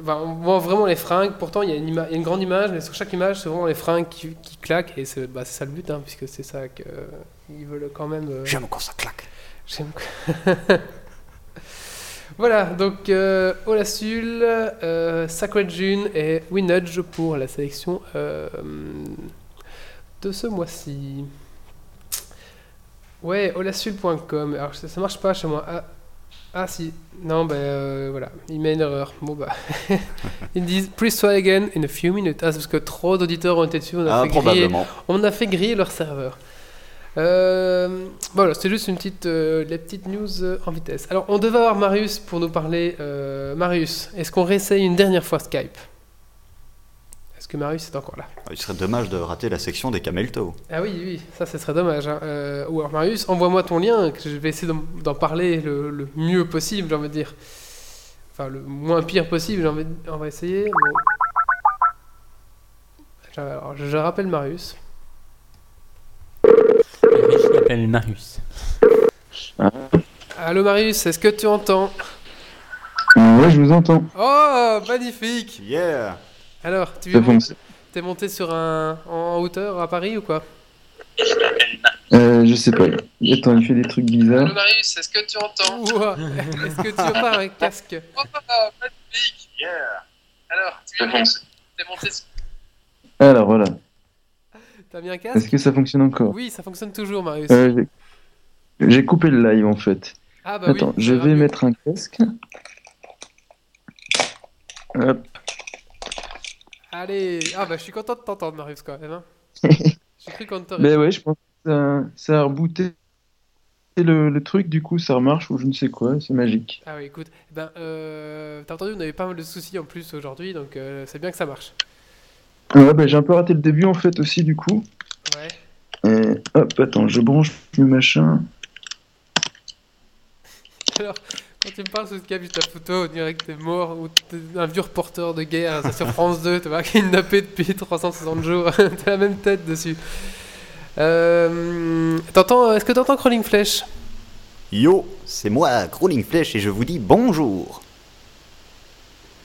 enfin, on voit vraiment les fringues. Pourtant, il y, a une ima- il y a une grande image, mais sur chaque image, c'est vraiment les fringues qui, qui claquent. Et c'est bah, c'est ça le but, hein, puisque c'est ça qu'ils veulent quand même. euh, J'aime quand ça claque. J'aime voilà, donc euh, Olasul, euh, Sacred June et Winudge pour la sélection euh, de ce mois-ci. Ouais, olasul.com. Alors ça, ça marche pas chez moi. Ah, Ah si, non, bah euh, voilà, il met une erreur. Bon bah, ils disent please try again in a few minutes. Ah, c'est parce que trop d'auditeurs ont été dessus, on a, Ah, fait, griller, on a fait griller leur serveur. Euh, voilà, c'était juste une petite, euh, les petites news euh, en vitesse. Alors, on devait avoir Marius pour nous parler. Marius, est-ce qu'on réessaye une dernière fois Skype? Que Marius est encore là Il serait dommage de rater la section des Camelto. Ah oui, oui, ça, ce serait dommage. hein. Euh, ou alors, Marius, envoie-moi ton lien, que je vais essayer d'en- parler le, le mieux possible, j'ai envie de dire. Enfin, le moins pire possible, j'ai envie de- On va essayer. Bon. Je- Alors, je, je rappelle Marius. Je m'appelle Marius. Allô, Marius, est-ce que tu entends? Ouais, je vous entends. Oh, magnifique Yeah Alors, tu es, mon- fonctionne. t'es monté sur un en hauteur à Paris ou quoi? Euh, je sais pas. Attends, il fait des trucs bizarres. Marius, est-ce que tu entends? Est-ce que tu as pas un casque? Oh, magnifique Alors, tu es monté, monté sur... Alors voilà. T'as mis un casque? Est-ce que ça fonctionne encore? Oui, ça fonctionne toujours, Marius. Euh, j'ai- coupé le live en fait. Ah bah oui, Attends, ça je vais mieux. mettre un casque. Hop. Allez, ah bah je suis content de t'entendre, Marius, quand même. hein. J'ai cru qu'on t'aurait... Ben ouais, je pense que ça, ça a rebooté le, le truc, du coup ça remarche ou je ne sais quoi, c'est magique. Ah oui, écoute, eh ben, euh, t'as entendu, on avait pas mal de soucis en plus aujourd'hui, donc euh, c'est bien que ça marche. Ouais, ben j'ai un peu raté le début en fait aussi du coup. Ouais. Et hop, attends, je branche le machin. Alors, quand tu me parles sur Skype, juste ta photo, on dirait que t'es mort, ou t'es un vieux reporter de guerre, ça sur France 2, tu vois, kidnappé depuis 360 jours, t'as la même tête dessus. Euh, t'entends, est-ce que t'entends Crawling Flesh? Yo, c'est moi, Crawling Flèche, et je vous dis bonjour.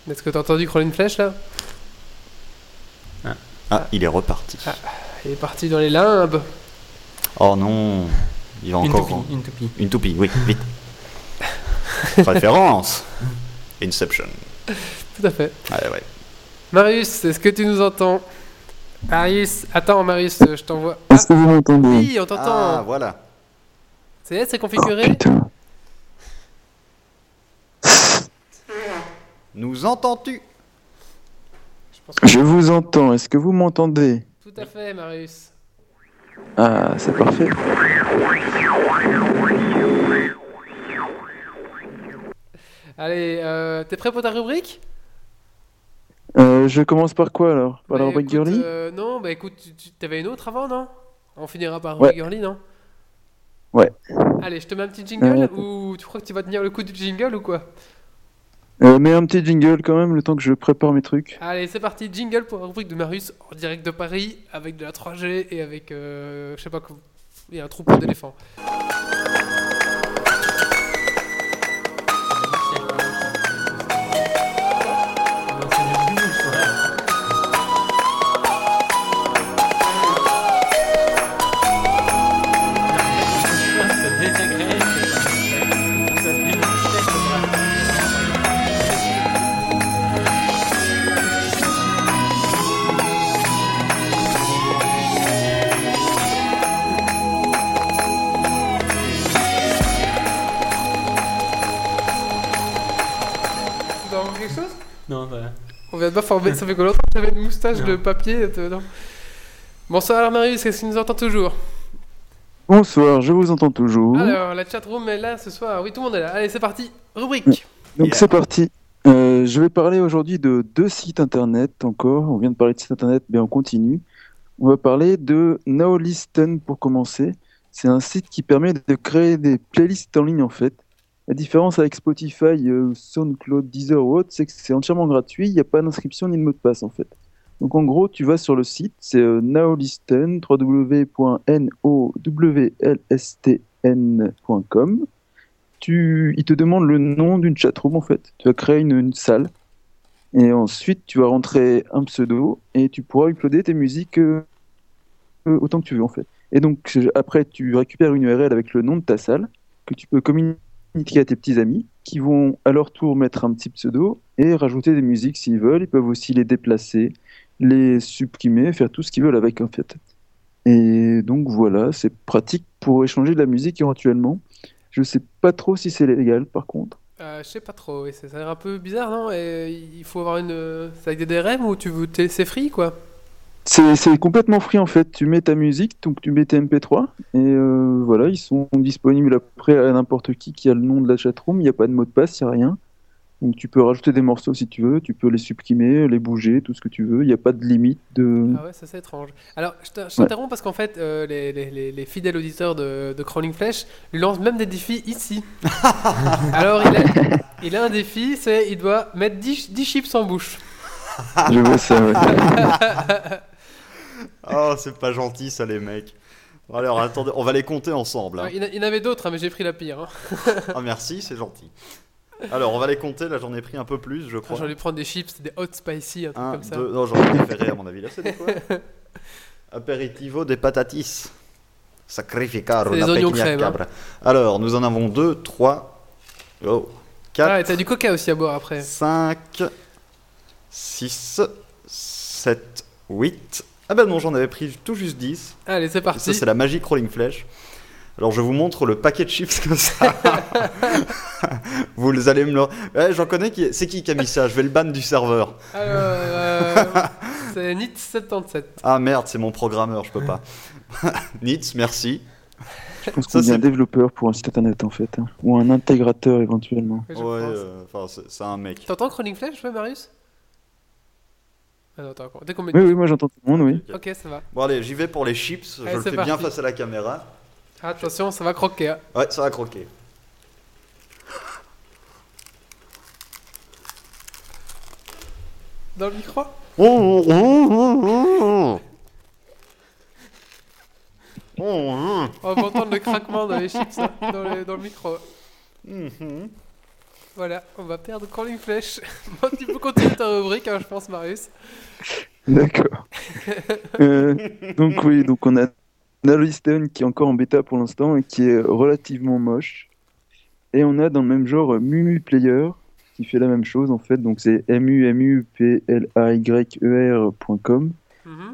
Est-ce que t'as entendu Crawling Flesh là? Ah, il est reparti. Ah, il est parti dans les limbes. Oh non, il va Une encore. toupie, une toupie. Une toupie, oui, vite. Référence. Inception. Tout à fait. Ouais, ouais. Marius, est-ce que tu nous entends? Marius, attends Marius, euh, je t'envoie. Est-ce que vous m'entendez? Oui, on t'entend. Ah, voilà. C'est c'est configuré Putain. Nous entends-tu? Je vous entends, est-ce que vous m'entendez? Tout à fait, Marius. Ah, c'est parfait. Allez, euh, t'es prêt pour ta rubrique? Euh, je commence par quoi alors? Par la Bah, rubrique écoute, girly? euh, Non, bah écoute, tu- tu t'avais une autre avant, non? On finira par Ouais. rubrique girly, non? Ouais. Allez, je te mets un petit jingle Euh, ou tu crois que tu vas tenir le coup du jingle ou quoi? Mets un petit jingle quand même, le temps que je prépare mes trucs. Allez, c'est parti, jingle pour la rubrique de Marius en direct de Paris avec de la 3G et avec, je sais pas quoi, et un troupeau d'éléphants. Pas ça fait combien de temps que j'avais une moustache de papier non Bonsoir alors Marius, est-ce qu'il nous entend toujours Bonsoir, je vous entends toujours. Alors, la chatroom est là ce soir, oui tout le monde est là. Allez, c'est parti, rubrique Donc c'est parti. Euh, je vais parler aujourd'hui de deux sites internet encore. On vient de parler de sites internet, mais on continue. On va parler de Nowlisten pour commencer. C'est un site qui permet de créer des playlists en ligne en fait. La différence avec Spotify, euh, SoundCloud, Deezer ou autre, c'est que c'est entièrement gratuit. Il n'y a pas d'inscription ni de mot de passe en fait. Donc en gros, tu vas sur le site, c'est euh, Nowlisten, www.nowlstn.com. Tu, il te demande le nom d'une chatroom en fait. Tu vas créer une, salle et ensuite tu vas rentrer un pseudo et tu pourras uploader tes musiques euh, autant que tu veux en fait. Et donc après tu récupères une URL avec le nom de ta salle que tu peux communiquer à tes petits amis qui vont à leur tour mettre un petit pseudo et rajouter des musiques s'ils veulent. Ils peuvent aussi les déplacer, les supprimer, faire tout ce qu'ils veulent avec en fait. Et donc voilà, c'est pratique pour échanger de la musique éventuellement. Je sais pas trop si c'est légal par contre. Euh, je sais pas trop, ça ça a l'air un peu bizarre, non? Il faut avoir une. euh, C'est avec des DRM ou tu veux. C'est free quoi? C'est complètement free en fait. Tu mets ta musique, donc tu mets tes MP3 et euh, voilà, ils sont disponibles après à n'importe qui qui a le nom de la chatroom. Il n'y a pas de mot de passe, il n'y a rien. Donc tu peux rajouter des morceaux si tu veux, tu peux les supprimer, les bouger, tout ce que tu veux. Il n'y a pas de limite de. Ah ouais, ça c'est étrange. Alors, je t'in- je t'interromps parce qu'en fait, euh, les, les- les- les fidèles auditeurs de, de Crawling Flash lui lancent même des défis ici. Alors, il a, il a un défi, c'est il doit mettre 10, 10 chips en bouche. Je vois ça, ouais. Oh, c'est pas gentil ça, les mecs. Bon, Alors, attendez, on va les compter ensemble. hein. Il, y en avait d'autres, hein, mais j'ai pris la pire. hein. Ah, merci, c'est gentil. Alors, on va les compter. Là, j'en ai pris un peu plus, je crois. J'en ai prendre des chips, des hot spicy, un truc Un, comme ça. deux, non, j'en ai préféré à mon avis. Là, c'est des quoi Aperitivo de patatis. Sacrificar C'est des oignons crème, hein. cabra. Alors, nous en avons deux, trois, oh, quatre, Ah, et t'as du coca aussi à boire après. 5, 6, 7, 8. Ah ben non, j'en avais pris tout juste 10. Allez, c'est parti. Ça, c'est la magie Crawling Flash. Alors, je vous montre le paquet de chips comme ça. vous les allez me le... Ouais, j'en connais qui... C'est qui qui a mis ça? Je vais le ban du serveur. Alors, euh, c'est NIT77. Ah merde, c'est mon programmeur, je peux pas. Nitz, merci. Je pense qu'on dit un développeur pour un site internet en fait, hein. ou un intégrateur éventuellement. Ouais, pense. euh, enfin, c'est- c'est un mec. T'entends Crawling Flash, ouais, Marius? Ah non, attends, encore. Dès qu'on met- Oui, oui, moi j'entends tout le monde, oui. Ok, ça va. Bon allez, j'y vais pour les chips. Allez, je le fais bien face à la caméra. Attention, ça va croquer. hein. Ouais, ça va croquer. Dans le micro? On va entendre le craquement dans les chips hein, dans, le, dans le micro. Mhm. Voilà, on va perdre Crawling Flash. Bon, tu peux continuer ta rubrique, hein, je pense, Marius. D'accord. Euh, donc oui, donc on a Nalliston qui est encore en bêta pour l'instant et qui est relativement moche. Et on a dans le même genre Mumu Player qui fait la même chose en fait. Donc c'est mumuplayer.com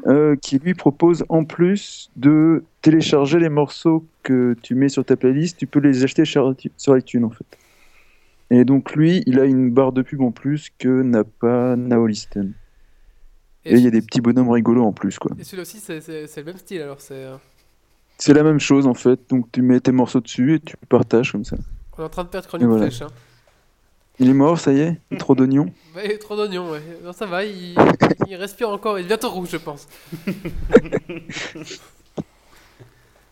euh, qui lui propose en plus de télécharger les morceaux que tu mets sur ta playlist, tu peux les acheter sur iTunes en fait. Et donc lui, il a une barre de pub en plus que n'a pas Naoliston. Et il y a des petits bonhommes rigolos en plus quoi. Et celui-là aussi, c'est- le même style alors. c'est euh, C'est la même chose en fait, donc tu mets tes morceaux dessus et tu partages comme ça. On est en train de perdre Et voilà. Flash. Hein. Il est mort, ça y est Trop d'oignons trop d'oignons, ouais. Non, ça va, il, il respire encore. Il est bientôt rouge, je pense.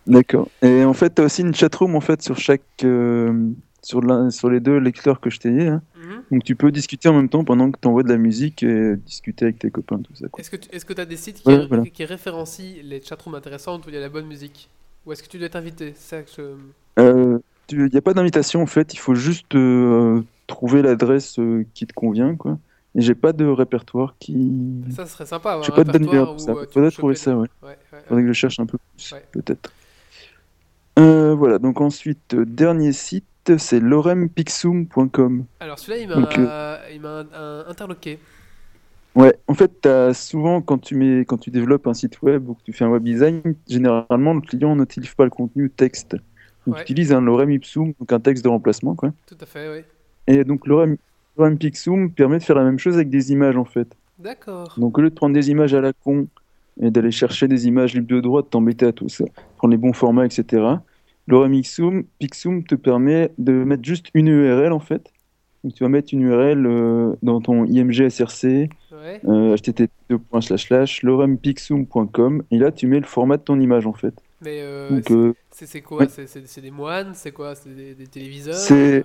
D'accord. Et en fait, tu as aussi une chatroom en fait sur chaque euh, sur, les deux lecteurs que je t'ai dit. hein. Mhm. Donc tu peux discuter en même temps pendant que tu envoies de la musique et discuter avec tes copains, tout ça. quoi. Est-ce que tu as des sites qui, Ouais, voilà. qui référencient les chatrooms intéressantes où il y a la bonne musique? Ou est-ce que tu dois t'inviter? Euh, Il n'y a pas d'invitation en fait, il faut juste euh, trouver l'adresse euh, qui te convient. quoi. Et j'ai pas de répertoire qui. Ça serait sympa. avoir un sais pas de répertoire où, ça. peux trouver ça, ouais. Ouais, ouais, Faudrait que je cherche un peu plus, peut-être. Euh, voilà, donc ensuite, dernier site, c'est lorempixum.com. Alors celui-là, il m'a Donc, euh, il m'a interloqué. Ouais, en fait, souvent, quand tu, mets, quand tu développes un site web ou que tu fais un web design, généralement, le client n'utilise pas le contenu texte. Donc, Ouais. il utilise un lorem ipsum, donc un texte de remplacement. Quoi. Tout à fait, oui. Et donc, lorem, lorem ipsum permet de faire la même chose avec des images, en fait. D'accord. Donc, au lieu de prendre des images à la con et d'aller chercher des images libres de droit, de t'embêter à tout ça, prendre les bons formats, etc., ipsum, Pixum te permet de mettre juste une URL, en fait. Donc, tu vas mettre une URL euh, dans ton IMG SRC, Ouais. euh, http lorempixum.com, et là, tu mets le format de ton image, en fait. Mais euh, c'est- euh, c'est quoi? ouais. C'est- des moines? C'est quoi? C'est des, des téléviseurs? C'est.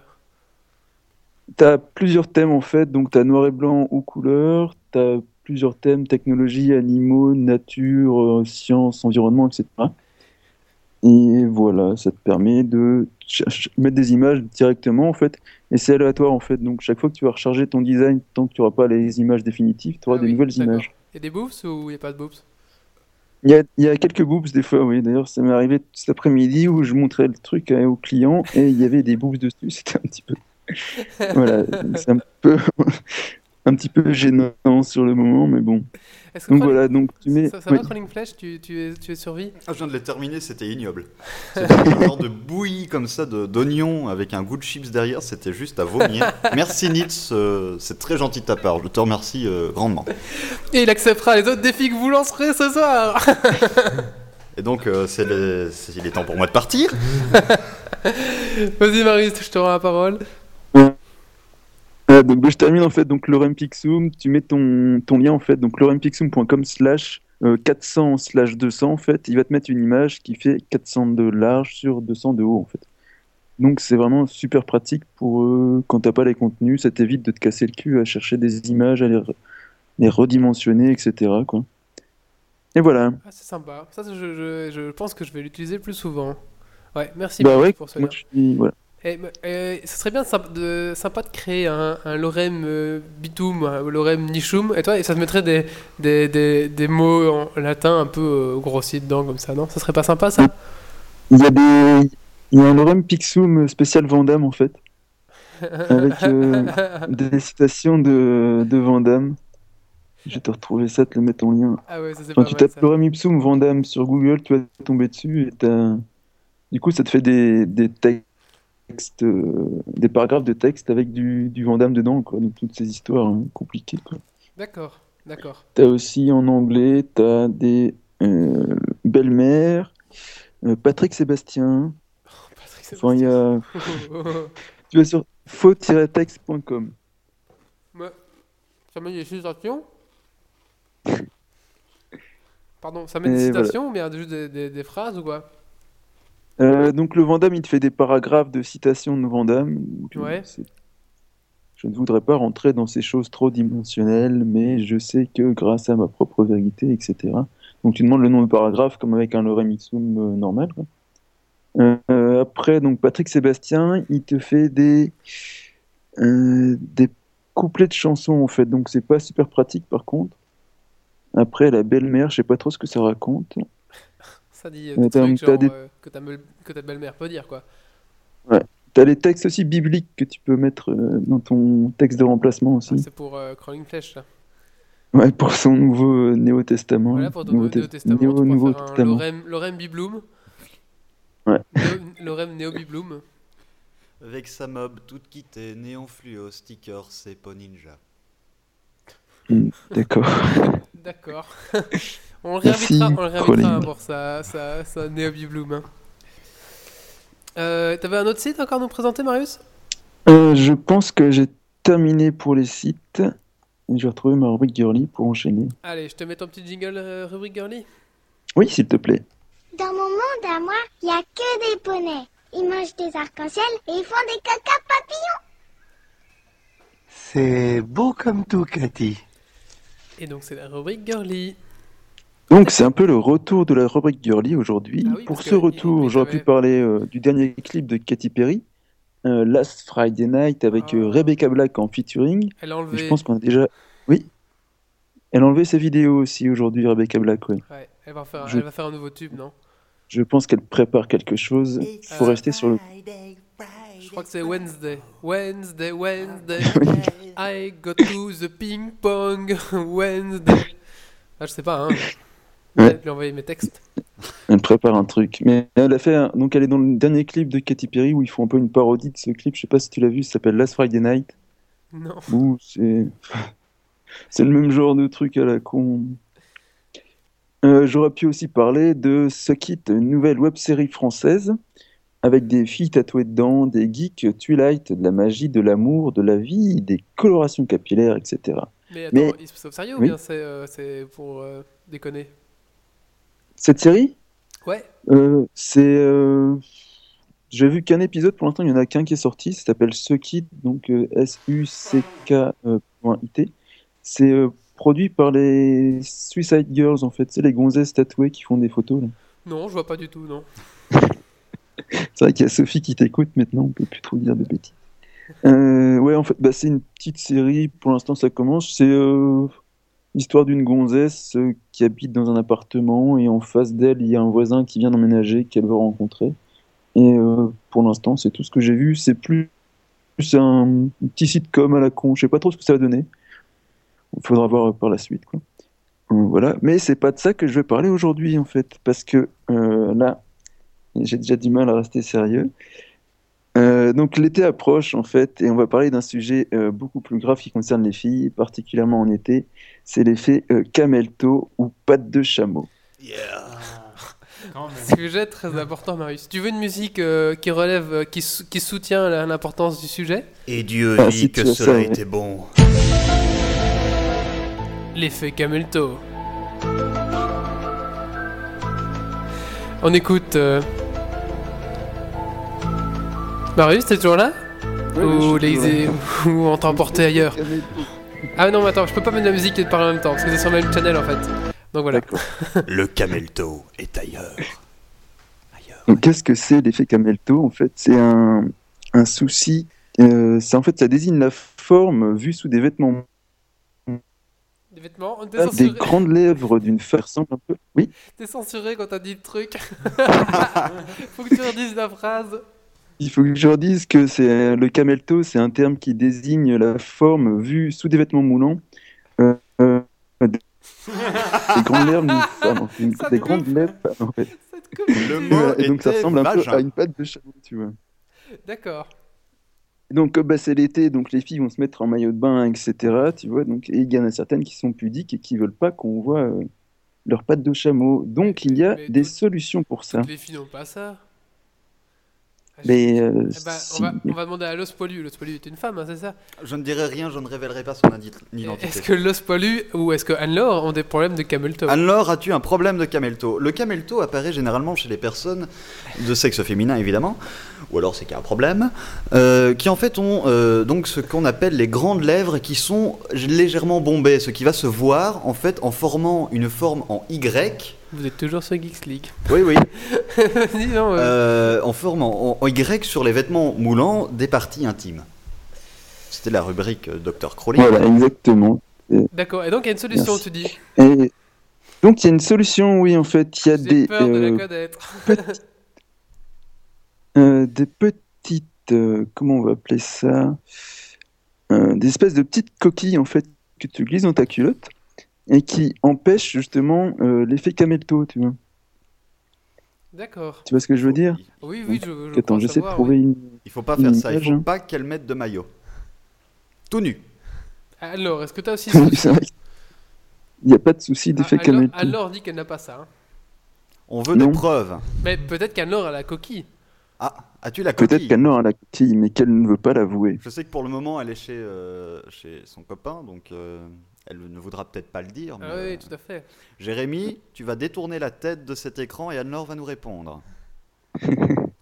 T'as plusieurs thèmes en fait, donc t'as noir et blanc ou couleur, t'as plusieurs thèmes technologie, animaux, nature, sciences, environnement, etc. Et voilà, ça te permet de mettre des images directement en fait, et c'est aléatoire en fait. Donc chaque fois que tu vas recharger ton design, tant que tu n'auras pas les images définitives, tu auras Ah des oui, nouvelles images. Il y a des boobs ou il n'y a pas de boobs? Il y a, il y a quelques boobs des fois, oui. D'ailleurs, ça m'est arrivé cet après-midi où je montrais le truc euh, au client et il y avait des boobs dessus. C'était un petit peu. voilà, c'est un peu. Un petit peu gênant sur le moment, mais bon. Est-ce que Donc Crawling- voilà, donc tu mets. Ça, ça oui. va, Crawling Flash tu, tu, es, tu es survie? Ah, je viens de les terminer, c'était ignoble. C'était un genre de bouillie comme ça de- d'oignons avec un goût de chips derrière, c'était juste à vomir. Merci Nitz, euh, c'est très gentil de ta part, je te remercie euh, grandement. Et il acceptera les autres défis que vous lancerez ce soir Et donc, euh, c'est le- il est temps pour moi de partir. Vas-y Marius, je te rends la parole. Euh, donc bah, je termine en fait donc Lorem Pixum, tu mets ton, ton lien en fait donc lorempixum.com slash euh, 400 slash 200 en fait, il va te mettre une image qui fait 400 de large sur 200 de haut en fait. Donc c'est vraiment super pratique pour euh, quand t'as pas les contenus, ça t'évite de te casser le cul à chercher des images, à les, re- les redimensionner, etc. Quoi. Et voilà. Ah, c'est sympa. Ça, je, je, je pense que je vais l'utiliser plus souvent. Ouais, merci bah ouais, pour ce lien. je suis voilà. Eh, mais, euh, ce serait bien sympa de, sympa de créer un, un lorem euh, bitum, un lorem nichum, et toi, et ça te mettrait des, des, des, des mots en latin un peu euh, grossiers dedans, comme ça, non? Ça serait pas sympa, ça? Il y a des il y a un Lorem Pixum spécial Vandame en fait. avec euh, des citations de, de Van Damme. Je vais te retrouver ça, te le mettre en lien. Ah ouais, ça, Quand pas tu mal, tapes ça. Lorem Ipsum Van Damme sur Google, tu vas tomber dessus et t'as- du coup ça te fait des, des textes, euh, des paragraphes de texte avec du, du Van Damme dedans, quoi. Donc toutes ces histoires hein, compliquées. Quoi. D'accord, d'accord. T'as aussi en anglais, t'as des euh, belles-mères, euh, Patrick Sébastien. Enfin, il y a. tu vas sur faux-texte.com. Ouais. Ça met des citations Pardon, ça met des Et voilà. citations ou bien juste des, des, des phrases ou quoi? Euh, donc le Vandame, il te fait des paragraphes de citations de Vandame. Euh, Ouais. Je ne voudrais pas rentrer dans ces choses trop dimensionnelles, mais je sais que grâce à ma propre vérité, etc. Donc tu demandes le nom de paragraphe comme avec un lorem ipsum euh, normal. quoi. Euh, après, donc Patrick Sébastien, il te fait des euh, des couplets de chansons en fait. Donc c'est pas super pratique par contre. Après la belle-mère, je sais pas trop ce que ça raconte. Ça dit euh, Euh, des t'as- trucs t'as genre des- euh, que, ta meule- que ta belle-mère peut dire, quoi. Ouais. T'as les textes aussi bibliques que tu peux mettre euh, dans ton texte de remplacement aussi. C'est pour euh, Crawling Flash, ça. Ouais, pour son nouveau euh, Néo Testament. Voilà, pour ton Nouveau Nouveau Tes- Testament, Néo- tu pourras Nouveau Testament. Lorem, Lorem Bibloom. Ouais. Néo- Lorem Néo Bibloom. Avec sa mob toute quittée, néon fluo, sticker, c'est ninja. Hmm, D'accord. D'accord. on le réinvitera, on le réinvitera pour sa, sa Néo Bibloom. hein. Euh, T'avais un autre site encore à nous présenter, Marius? Euh, je pense que j'ai terminé pour les sites. Et je vais retrouver ma rubrique girly pour enchaîner. Allez, je te mets ton petit jingle euh, rubrique girly. Oui, s'il te plaît. Dans mon monde à moi, il n'y a que des poneys. Ils mangent des arcs-en-ciel et ils font des caca papillons. C'est beau comme tout, Cathy. Et donc, c'est la rubrique girly. Donc, c'est un peu le retour de la rubrique girly aujourd'hui. Ah oui, pour ce retour, j'aurais pu parler euh, du dernier clip de Katy Perry, euh, Last Friday Night, avec euh, Rebecca Black en featuring. Ah. Elle a enlevé. Je pense qu'on a déjà. Oui. Elle a enlevé ses vidéos aussi aujourd'hui, Rebecca Black, oui. Ouais, elle va, faire, Je- elle va faire un nouveau tube, non? Je pense qu'elle prépare quelque chose. Il faut rester sur le. Je crois que c'est Wednesday. Wednesday, Wednesday. I go to the ping pong. Wednesday. Ah, je sais pas, hein. Ouais. Lui envoyer mes textes. Elle prépare un truc. Mais elle a fait. un- Donc, elle est dans le dernier clip de Katy Perry où ils font un peu une parodie de ce clip. Je sais pas si tu l'as vu, ça s'appelle Last Friday Night. Non. Où c'est. c'est le même genre de truc à la con. Euh, J'aurais pu aussi parler de Suck It, une nouvelle web série française avec des filles tatouées dedans, des geeks Twilight, de la magie, de l'amour, de la vie, des colorations capillaires, etc. Mais attends, Mais- il se fait au sérieux ou bien c'est euh, pour euh, déconner? Cette série Ouais. Euh, c'est. euh, J'ai vu qu'un épisode, pour l'instant, il n'y en a qu'un qui est sorti. Ça s'appelle Suck It, donc euh, S-U-C-K.IT. C'est produit par les Suicide Girls, en fait. C'est les gonzesses tatouées qui font des photos. là. Non, je vois pas du tout, non. C'est vrai qu'il y a Sophie qui t'écoute maintenant, on peut plus trop dire de bêtises. Euh, ouais, en fait, bah, c'est une petite série. Pour l'instant, ça commence. C'est euh, l'histoire d'une gonzesse euh, qui habite dans un appartement et en face d'elle, il y a un voisin qui vient d'emménager qu'elle veut rencontrer. Et euh, pour l'instant, c'est tout ce que j'ai vu. C'est plus, un petit sitcom à la con. Je sais pas trop ce que ça va donner. Il faudra voir par la suite. Quoi. Euh, voilà. Mais c'est pas de ça que je vais parler aujourd'hui, en fait. Parce que là, j'ai déjà du mal à rester sérieux. Euh, donc l'été approche en fait et on va parler d'un sujet euh, beaucoup plus grave qui concerne les filles, particulièrement en été. C'est l'effet euh, camelto ou patte de chameau. Sujet très important, Marius. Tu veux une musique euh, qui relève, euh, qui, sou- qui soutient la- l'importance du sujet? Et Dieu Ah, dit si que cela ça, était bon. L'effet Camelto. On écoute. Marius, t'es toujours là Ouais, Ou, les... ou on t'a emporté ailleurs Ah non, mais attends, je peux pas mettre de la musique et te parler en même temps, parce que c'est sur le même channel en fait. Donc voilà. Le camelto est ailleurs. Donc, Qu'est-ce que c'est l'effet camelto En fait, c'est un, un souci. euh, c'est en fait, ça désigne la forme vue sous des vêtements. Des vêtements, on Des censuré. grandes lèvres d'une femme ressemble un peu. Oui? T'es censuré quand t'as dit le truc. Faut que tu redises la phrase. Il faut que je redise que c'est le camelto, c'est un terme qui désigne la forme vue sous des vêtements moulants. euh, euh, des des grandes lèvres d'une femme. en fait. Ça Des grandes lèvres. en fait. Le Et mot voilà, et donc ça ressemble un peu à une patte de chameau, tu vois. D'accord. Donc, comme bah, c'est l'été, donc les filles vont se mettre en maillot de bain, etc. Tu vois, donc, et il y en a certaines qui sont pudiques et qui veulent pas qu'on voit euh, leurs pattes de chameau. Donc, il y a des solutions pour ça. Les filles n'ont pas ça. Mais euh, Eh ben, on, va, on va demander à Los Pollu. Los Pollu est une femme, hein, c'est ça? Je ne dirai rien, je ne révélerai pas son identité. Est-ce que Los Pollu ou est-ce que Anne-Laure ont des problèmes de camelto? Anne-Laure, as-tu un problème de camelto Le camelto apparaît généralement chez les personnes de sexe féminin, évidemment, ou alors c'est qu'il y a un problème, euh, qui en fait ont euh, donc ce qu'on appelle les grandes lèvres qui sont légèrement bombées, ce qui va se voir en fait en formant une forme en Y. Vous êtes toujours sur Geeks League. Oui, oui. Euh, Euh, en formant en, en Y sur les vêtements moulants des parties intimes. C'était la rubrique euh, Dr. Crowley. Voilà, exactement. D'accord, et donc il y a une solution, Merci. tu dis Et donc il y a une solution, oui, en fait, il y a J'ai des, peur de la connaître. euh, des petites, euh, comment on va appeler ça, Euh, des espèces de petites coquilles en fait que tu glisses dans ta culotte et qui empêchent justement euh, l'effet camelto, tu vois. D'accord. Tu vois ce que je veux dire? Oui, oui, je, je Attends, j'essaie de trouver oui. une. Il faut pas une faire ça, il faut hein. pas qu'elle mette de maillot. Tout nu. Alors, est-ce que tu as aussi. Il n'y a pas de souci d'effet Alors, camelto. alors dit qu'elle n'a pas ça. hein. On veut Non. des preuves. Mais peut-être qu'Anne-Laure a la coquille. Ah, as-tu la Peut-être coquille? qu'elle a la coquille, mais qu'elle ne veut pas l'avouer. Je sais que pour le moment, elle est chez, euh, chez son copain, donc euh, elle ne voudra peut-être pas le dire. mais, Ah oui, euh, tout à fait. Jérémy, tu vas détourner la tête de cet écran et Anne-Laure va nous répondre.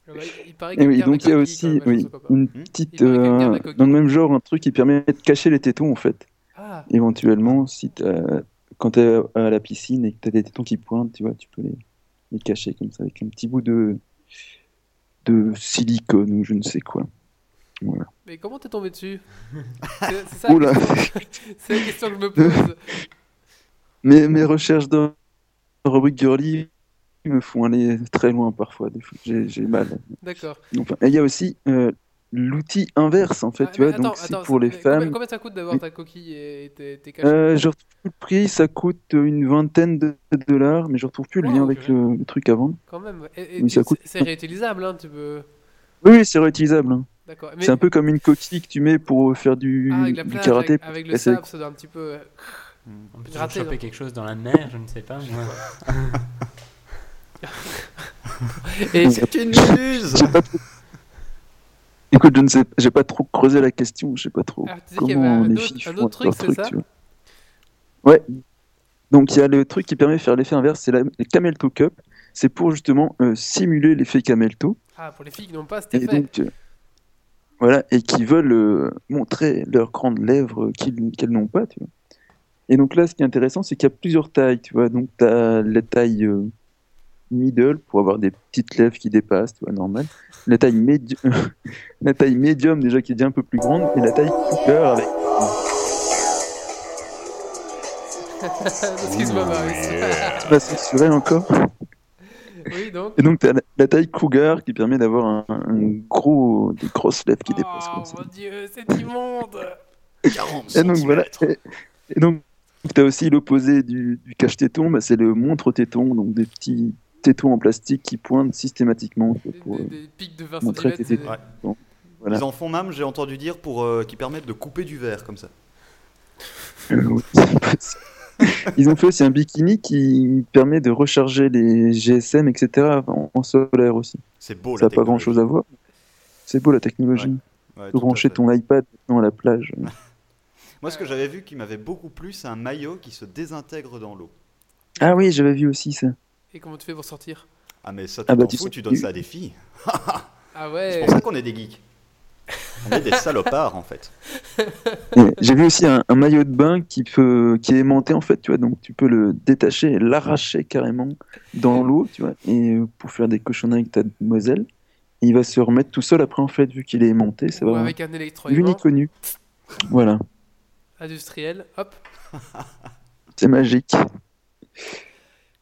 Ah bah, il paraît oui, donc il y a aussi oui, une Hmm petite, euh, dans le même genre, un truc qui permet de cacher les tétons en fait. Ah. Éventuellement, si t'as- quand tu es à la piscine et que tu as des tétons qui pointent, tu vois, tu peux les, les cacher comme ça avec un petit bout de, de silicone ou je ne sais quoi. Voilà. Mais comment t'es tombé dessus C'est c'est ça la Oula. question- c'est la question que je me pose. Mes, mes recherches dans la rubrique girly me font aller très loin parfois. Des fois, j'ai j'ai mal. D'accord. Et il y a aussi euh, l'outil inverse en fait, Ah, tu mais vois, attends, donc c'est attends, pour les mais combien- femmes. Combien ça coûte d'avoir ta coquille et tes, tes cachets Euh, je retrouve plus le prix, ça coûte une vingtaine de dollars, mais je retrouve plus le lien avec le, le truc avant. Quand même. Et, et Oui, tu- ça coûte. c'est- C'est réutilisable, hein, tu peux. Oui, oui, c'est réutilisable. hein. D'accord. Mais- C'est un peu comme une coquille que tu mets pour faire du, Ah, avec la du plage, karaté. avec, le sable, ça doit un petit peu. euh, On peut gratter, choper quelque chose dans la mer, je ne sais pas. moi. Et C'est une muse J'ai pas trop- Écoute, je ne sais, j'ai pas trop creusé la question, je sais pas trop Ah, tu disais qu'il y avait comment un les autre- filles un font autre leur truc, c'est ça tu vois. Ouais. Donc il y a le truc qui permet de faire l'effet inverse, c'est la le Camelto Cup. C'est pour justement euh, simuler l'effet Camelto. Ah, pour les filles qui n'ont pas cet Et effet. donc, euh, voilà, et qui veulent euh, montrer leurs grandes lèvres qu'elles n'ont pas, tu vois. Et donc là, ce qui est intéressant, c'est qu'il y a plusieurs tailles, tu vois. Donc, tu as la taille euh, middle pour avoir des petites lèvres qui dépassent, tu vois, normal. La taille, médi- la taille médium, déjà, qui est déjà un peu plus grande. Et la taille cooper avec. Excuse-moi, Marius. Pas censuré encore? oui, donc. Et donc, tu as la, la taille cougar qui permet d'avoir un, un gros, des grosses lèvres qui dépassent. Oh comme ça. mon dieu, c'est immonde Et donc voilà. Et, Et donc, tu as aussi l'opposé du, du cache-téton, bah, c'est le montre-téton, donc des petits tétons en plastique qui pointent systématiquement pour Des, des pics de 20 montrer cm. tes tétons. Donc, Voilà. Ils en font même, j'ai entendu dire, pour euh, qui permettent de couper du verre comme ça. Euh, oui. Ils ont fait aussi un bikini qui permet de recharger les GSM, etc. en, en solaire aussi. C'est beau Ça la n'a pas grand chose à voir. C'est beau la technologie. Ouais, Tu tout peux à brancher ton iPad à la plage. Moi, ce que j'avais vu qui m'avait beaucoup plu, c'est un maillot qui se désintègre dans l'eau. Ah oui, j'avais vu aussi ça. Et comment tu fais pour sortir? Ah, mais ça, tu Ah bah, t'en tu fous, tu donnes ça à des filles. Ah C'est ouais pour ça qu'on est des geeks. On est des salopards, en fait. J'ai vu aussi un, un maillot de bain qui peut, qui est aimanté en fait, tu vois, donc tu peux le détacher et l'arracher carrément dans l'eau, tu vois, et pour faire des cochonneries avec ta demoiselle. Et il va se remettre tout seul après en fait, vu qu'il est aimanté, ça Ou va. avec un électroaimant ni connu. Voilà, industriel. Hop. c'est magique.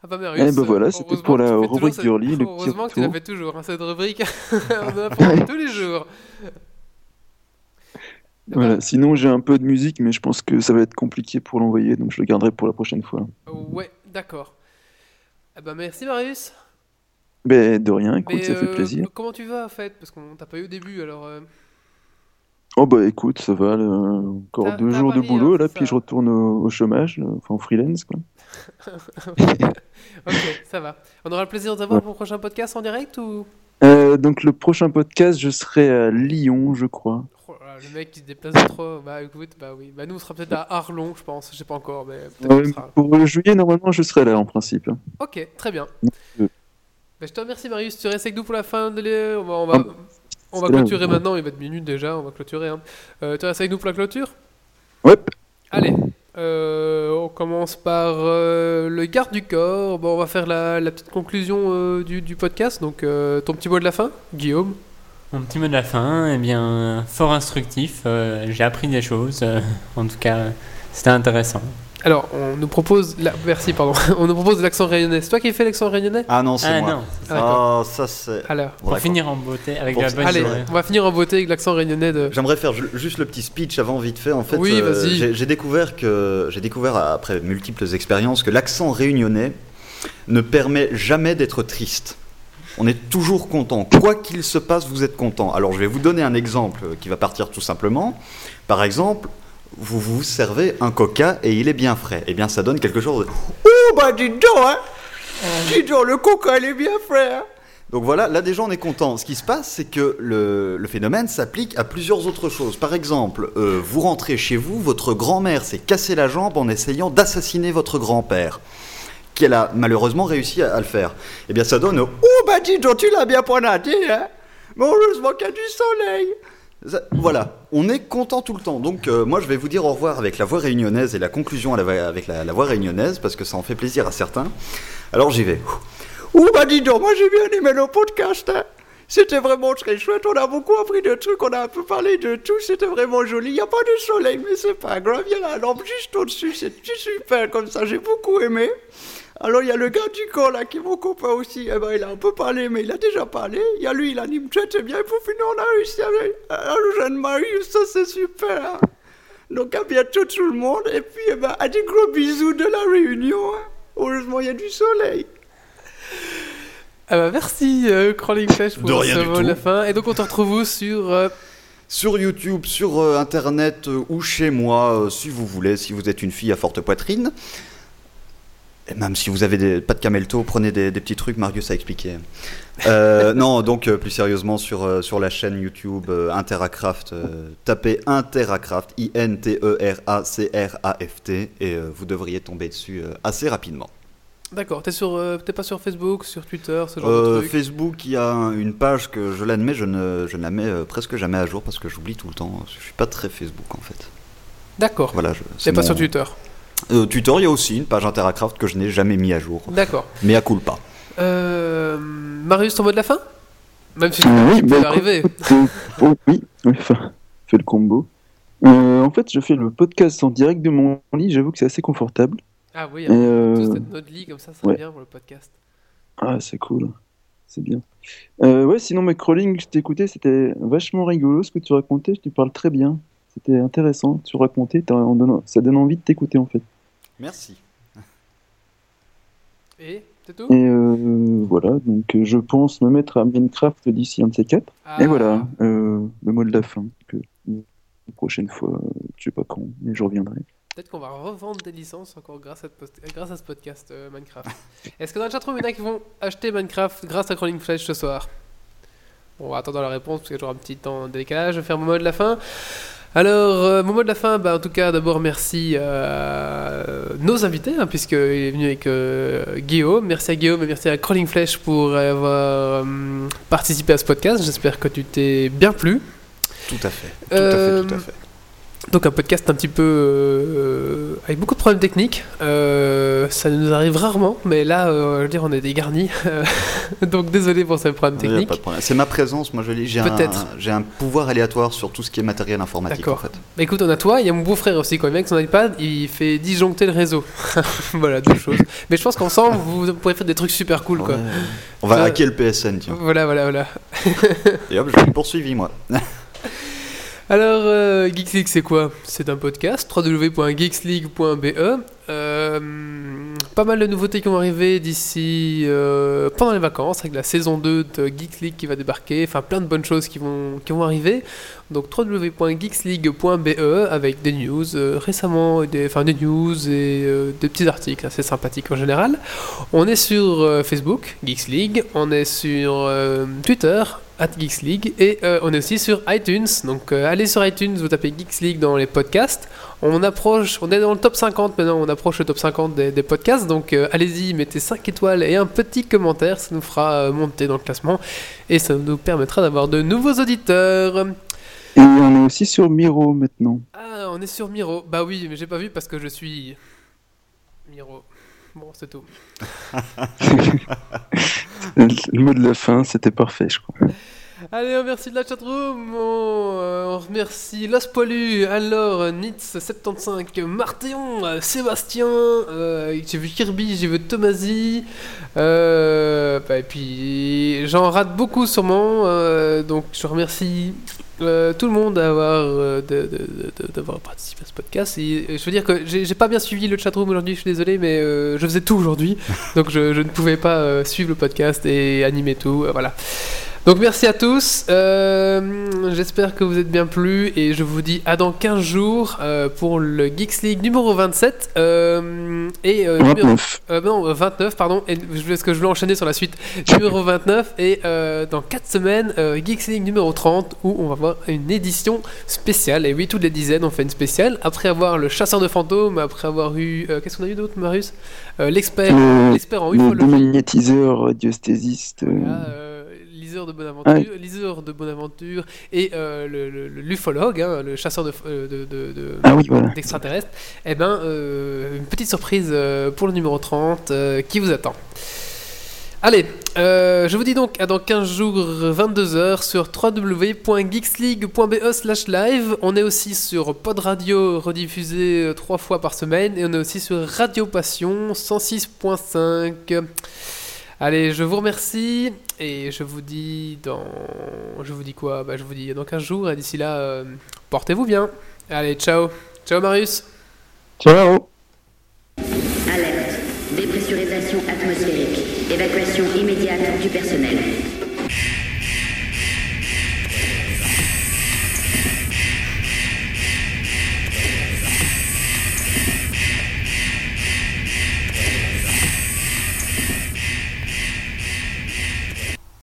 Ah bah Marius, Eh ben voilà, c'était pour la rubrique petit Heureusement que tu la fais toujours, hein, cette rubrique. On en a pour tous les jours. Voilà. Sinon, j'ai un peu de musique, mais je pense que ça va être compliqué pour l'envoyer, donc je le garderai pour la prochaine fois. Ouais, d'accord. Ah bah merci Marius. Ben, de rien, écoute, Mais, ça fait euh, plaisir. Comment tu vas en fait? Parce qu'on t'a pas eu au début alors. euh, Oh bah écoute, ça va, là, encore deux jours de Paris, boulot, hein, là, puis je retourne au, au chômage, là, enfin en freelance, quoi. ok, ça va. On aura le plaisir de t'avoir pour le prochain podcast en direct ou? Euh, donc le prochain podcast, je serai à Lyon, je crois. Le mec qui se déplace trop Bah écoute, bah oui. Bah nous on sera peut-être à Arlon, je pense. Je sais pas encore, mais peut-être Ouais, qu'on sera pour le juillet, normalement, je serai là, en principe. Ok, très bien. Euh, Bah, je te remercie Marius, tu restes avec nous pour la fin de l'é- On va, on va, Ah, on va c'est là, clôturer ouais. maintenant, il va être minutes déjà, on va clôturer. Hein. Euh, tu restes avec nous pour la clôture? Ouais. Allez, euh, on commence par euh, le garde du corps. Bon, on va faire la, la petite conclusion euh, du, du podcast. Donc, euh, ton petit mot de la fin, Guillaume? Mon petit mot de la fin, eh bien, fort instructif. euh, J'ai appris des choses. euh, en tout cas, c'était intéressant. Alors, on nous propose. La... Merci, pardon. on nous propose l'accent réunionnais. C'est toi qui fais l'accent réunionnais? Ah non, c'est Ah moi. non, Ah. Ah, ça c'est. Alors, Pour finir en beauté avec Pour- la bonne allez, journée. on va finir en beauté avec l'accent réunionnais de. J'aimerais faire ju- juste le petit speech avant vite fait. En fait, Oui, euh, vas-y. j'ai j'ai découvert que j'ai découvert après multiples expériences que l'accent réunionnais ne permet jamais d'être triste. On est toujours content. Quoi qu'il se passe, vous êtes content. Alors, je vais vous donner un exemple qui va partir tout simplement. Par exemple, vous vous servez un coca et il est bien frais. Eh bien, ça donne quelque chose de Oh, bah, dis donc, hein Dis donc, le coca, il est bien frais, hein donc voilà, là déjà on est content. Ce qui se passe, c'est que le, phénomène s'applique à plusieurs autres choses. Par exemple, euh, vous rentrez chez vous, votre grand-mère s'est cassé la jambe en essayant d'assassiner votre grand-père, qu'elle a malheureusement réussi à, le faire. Eh bien ça donne Oh bah dis donc, tu l'as bien poignardé, hein Mais heureusement qu'il y a du soleil Voilà, on est content tout le temps. Donc euh, moi je vais vous dire au revoir avec la voix réunionnaise et la conclusion avec la, voix réunionnaise, parce que ça en fait plaisir à certains. Alors j'y vais. Ouh bah dis donc, moi j'ai bien aimé le podcast. hein. C'était vraiment très chouette, on a beaucoup appris de trucs, on a un peu parlé de tout, c'était vraiment joli. Il n'y a pas de soleil, mais c'est pas grave, il y a la lampe juste au-dessus, c'est super comme ça, j'ai beaucoup aimé. Alors il y a le gars du corps là qui est mon copain aussi, eh ben, il a un peu parlé, mais il a déjà parlé. Il y a lui, il anime très très bien, et pour finir on a réussi avec le jeune Marius, ça c'est super. hein. Donc à bientôt tout le monde, et puis eh ben, à des gros bisous de la réunion. hein. Heureusement il y a du soleil. Ah bah merci, euh, Crawling Flash, pour De rien ce mot de la fin. Et donc, on te retrouve sur. euh, Sur YouTube, sur euh, Internet euh, ou chez moi, euh, si vous voulez, si vous êtes une fille à forte poitrine. Et même si vous avez des, pas de camelto, prenez des, des petits trucs, Marius a expliqué. Euh, non, donc euh, plus sérieusement sur, euh, sur la chaîne YouTube Interacraft, tapez Interacraft, I-N-T-E-R-A-C-R-A-F-T, et euh, vous devriez tomber dessus assez rapidement. D'accord, t'es sur, euh, pas sur Facebook, sur Twitter, ce genre Euh, de trucs Facebook, il y a un- une page que je l'admets, je ne, je ne la mets euh, presque jamais à jour parce que j'oublie tout le temps. Je suis pas très Facebook en fait. D'accord. Voilà, je, T'es pas sur Twitter Euh, Twitter, il y a aussi une page Interacraft que je n'ai jamais mis à jour. D'accord. Mais à coule pas. Euh, Marius, ton mot de la fin? Même si Euh, tu oui, bah, arriver. euh, oh, oui, oui, enfin, fais le combo. Euh, en fait, je fais le podcast en direct de mon lit, j'avoue que c'est assez confortable. Ah oui, tous euh, être notre lit, comme ça, ça ouais. bien pour le podcast. Ah, c'est cool. C'est bien. Euh, ouais, sinon, mes crawling, je t'écoutais, c'était vachement rigolo ce que tu racontais, je te parle très bien. C'était intéressant, tu racontais, t'as- on donne- ça donne envie de t'écouter en fait. Merci. Et c'est tout? Et euh, voilà, donc je pense me mettre à Minecraft d'ici un de ces quatre. Ah. Et voilà, euh, le mot de la fin. Que une prochaine fois, euh, je sais pas quand, mais je reviendrai. Peut-être qu'on va revendre des licences encore grâce à, ce post- grâce à ce podcast euh, Minecraft. Est-ce que dans le chatroom, il y en a qui vont acheter Minecraft grâce à Crawling Flash ce soir? On va attendre la réponse parce qu'il y a toujours un petit temps de décalage. Je vais faire mon mot de la fin. Alors, euh, mon mot de la fin, bah, en tout cas, d'abord merci à nos invités, hein, puisqu'il est venu avec euh, Guillaume. Merci à Guillaume et merci à Crawling Flash pour avoir euh, participé à ce podcast. J'espère que tu t'es bien plu. Tout à fait. Tout à Euh, fait, tout à fait. Donc un podcast un petit peu euh, avec beaucoup de problèmes techniques. Euh, ça nous arrive rarement, mais là, euh, je veux dire, on est dégarnis. Donc désolé pour ces problèmes Il techniques. C'est ma présence, moi je dis, j'ai un, un pouvoir aléatoire sur tout ce qui est matériel informatique en D'accord. fait. Bah écoute, on a toi, il y a mon beau-frère aussi, quand même, avec son iPad, il fait disjoncter le réseau. voilà, deux choses. Mais je pense qu'ensemble, vous pourrez faire des trucs super cool, quoi. On va hacker le PSN, tiens. Voilà, voilà, voilà. Et hop, je l'ai poursuivi moi. Alors, euh, Geeks League, c'est quoi? C'est un podcast, www.geeksleague.be. Euh, pas mal de nouveautés qui vont arriver d'ici euh, pendant les vacances, avec la saison 2 de Geeks League qui va débarquer, enfin plein de bonnes choses qui vont, qui vont arriver. Donc www.geeksleague.be avec des news euh, récemment, des, enfin des news et des petits articles assez sympathiques en général. On est sur Facebook, Geeks League, on est sur Twitter, at Geeks League, et euh, on est aussi sur iTunes. Donc euh, allez sur iTunes, vous tapez Geeks League dans les podcasts. On approche, on est dans le top 50 maintenant, on approche le top 50 des, des podcasts. Donc euh, allez-y, mettez 5 étoiles et un petit commentaire, ça nous fera monter dans le classement et ça nous permettra d'avoir de nouveaux auditeurs. Et on est aussi sur Miro maintenant. Ah, on est sur Miro. Bah oui, mais j'ai pas vu parce que je suis Miro. Bon, c'est tout. le mot de la fin, c'était parfait, je crois. Allez, on remercie de la chatroom. On, euh, on remercie Los Poilus, alors Nitz75, Martéon, Sébastien. euh, j'ai vu Kirby, j'ai vu Tomasi. euh, bah, et puis j'en rate beaucoup sûrement. euh, donc je remercie euh, tout le monde d'avoir euh, de- de- de- d'avoir participé à ce podcast. Et, euh, je veux dire que j'ai j'ai pas bien suivi le chatroom aujourd'hui, je suis désolé, mais euh, je faisais tout aujourd'hui. donc je, je ne pouvais pas euh, suivre le podcast et animer tout. voilà. Donc merci à tous, euh, j'espère que vous êtes bien plu et je vous dis à dans 15 jours euh, pour le Geeks League numéro 27 euh, et euh, numéro- 29. euh, non, euh, 29 pardon, et est-ce que je vais enchaîner sur la suite numéro 29 et dans 4 semaines Geeks League numéro 30 où on va voir une édition spéciale et oui toutes les dizaines on fait une spéciale après avoir le chasseur de fantômes, après avoir eu qu'est-ce qu'on a eu d'autre Marius? L'expert, Le, l'expert en le ufologie. démagnétiseur radiesthésiste. euh, Ah, liseur de Bonaventure, Ouais. liseur de Bonaventure et euh, le, le- le- l'ufologue, hein, le chasseur de, euh, de- de- de- Ah oui, voilà. d'extraterrestres. Eh ben, euh, une petite surprise euh, pour le numéro 30 euh, qui vous attend. Allez, je vous dis donc à dans 15 jours 22h sur www.geeksleague.be slash live. On est aussi sur Pod Radio rediffusé trois fois par semaine et on est aussi sur Radio Passion 106.5. Allez, je vous remercie et je vous dis dans... Je vous dis quoi? Bah, Je vous dis dans 15 jours et d'ici là, euh, portez-vous bien. Allez, ciao. Ciao Marius. Ciao Alerte. Dépressurisation atmosphérique. Évacuation immédiate du personnel.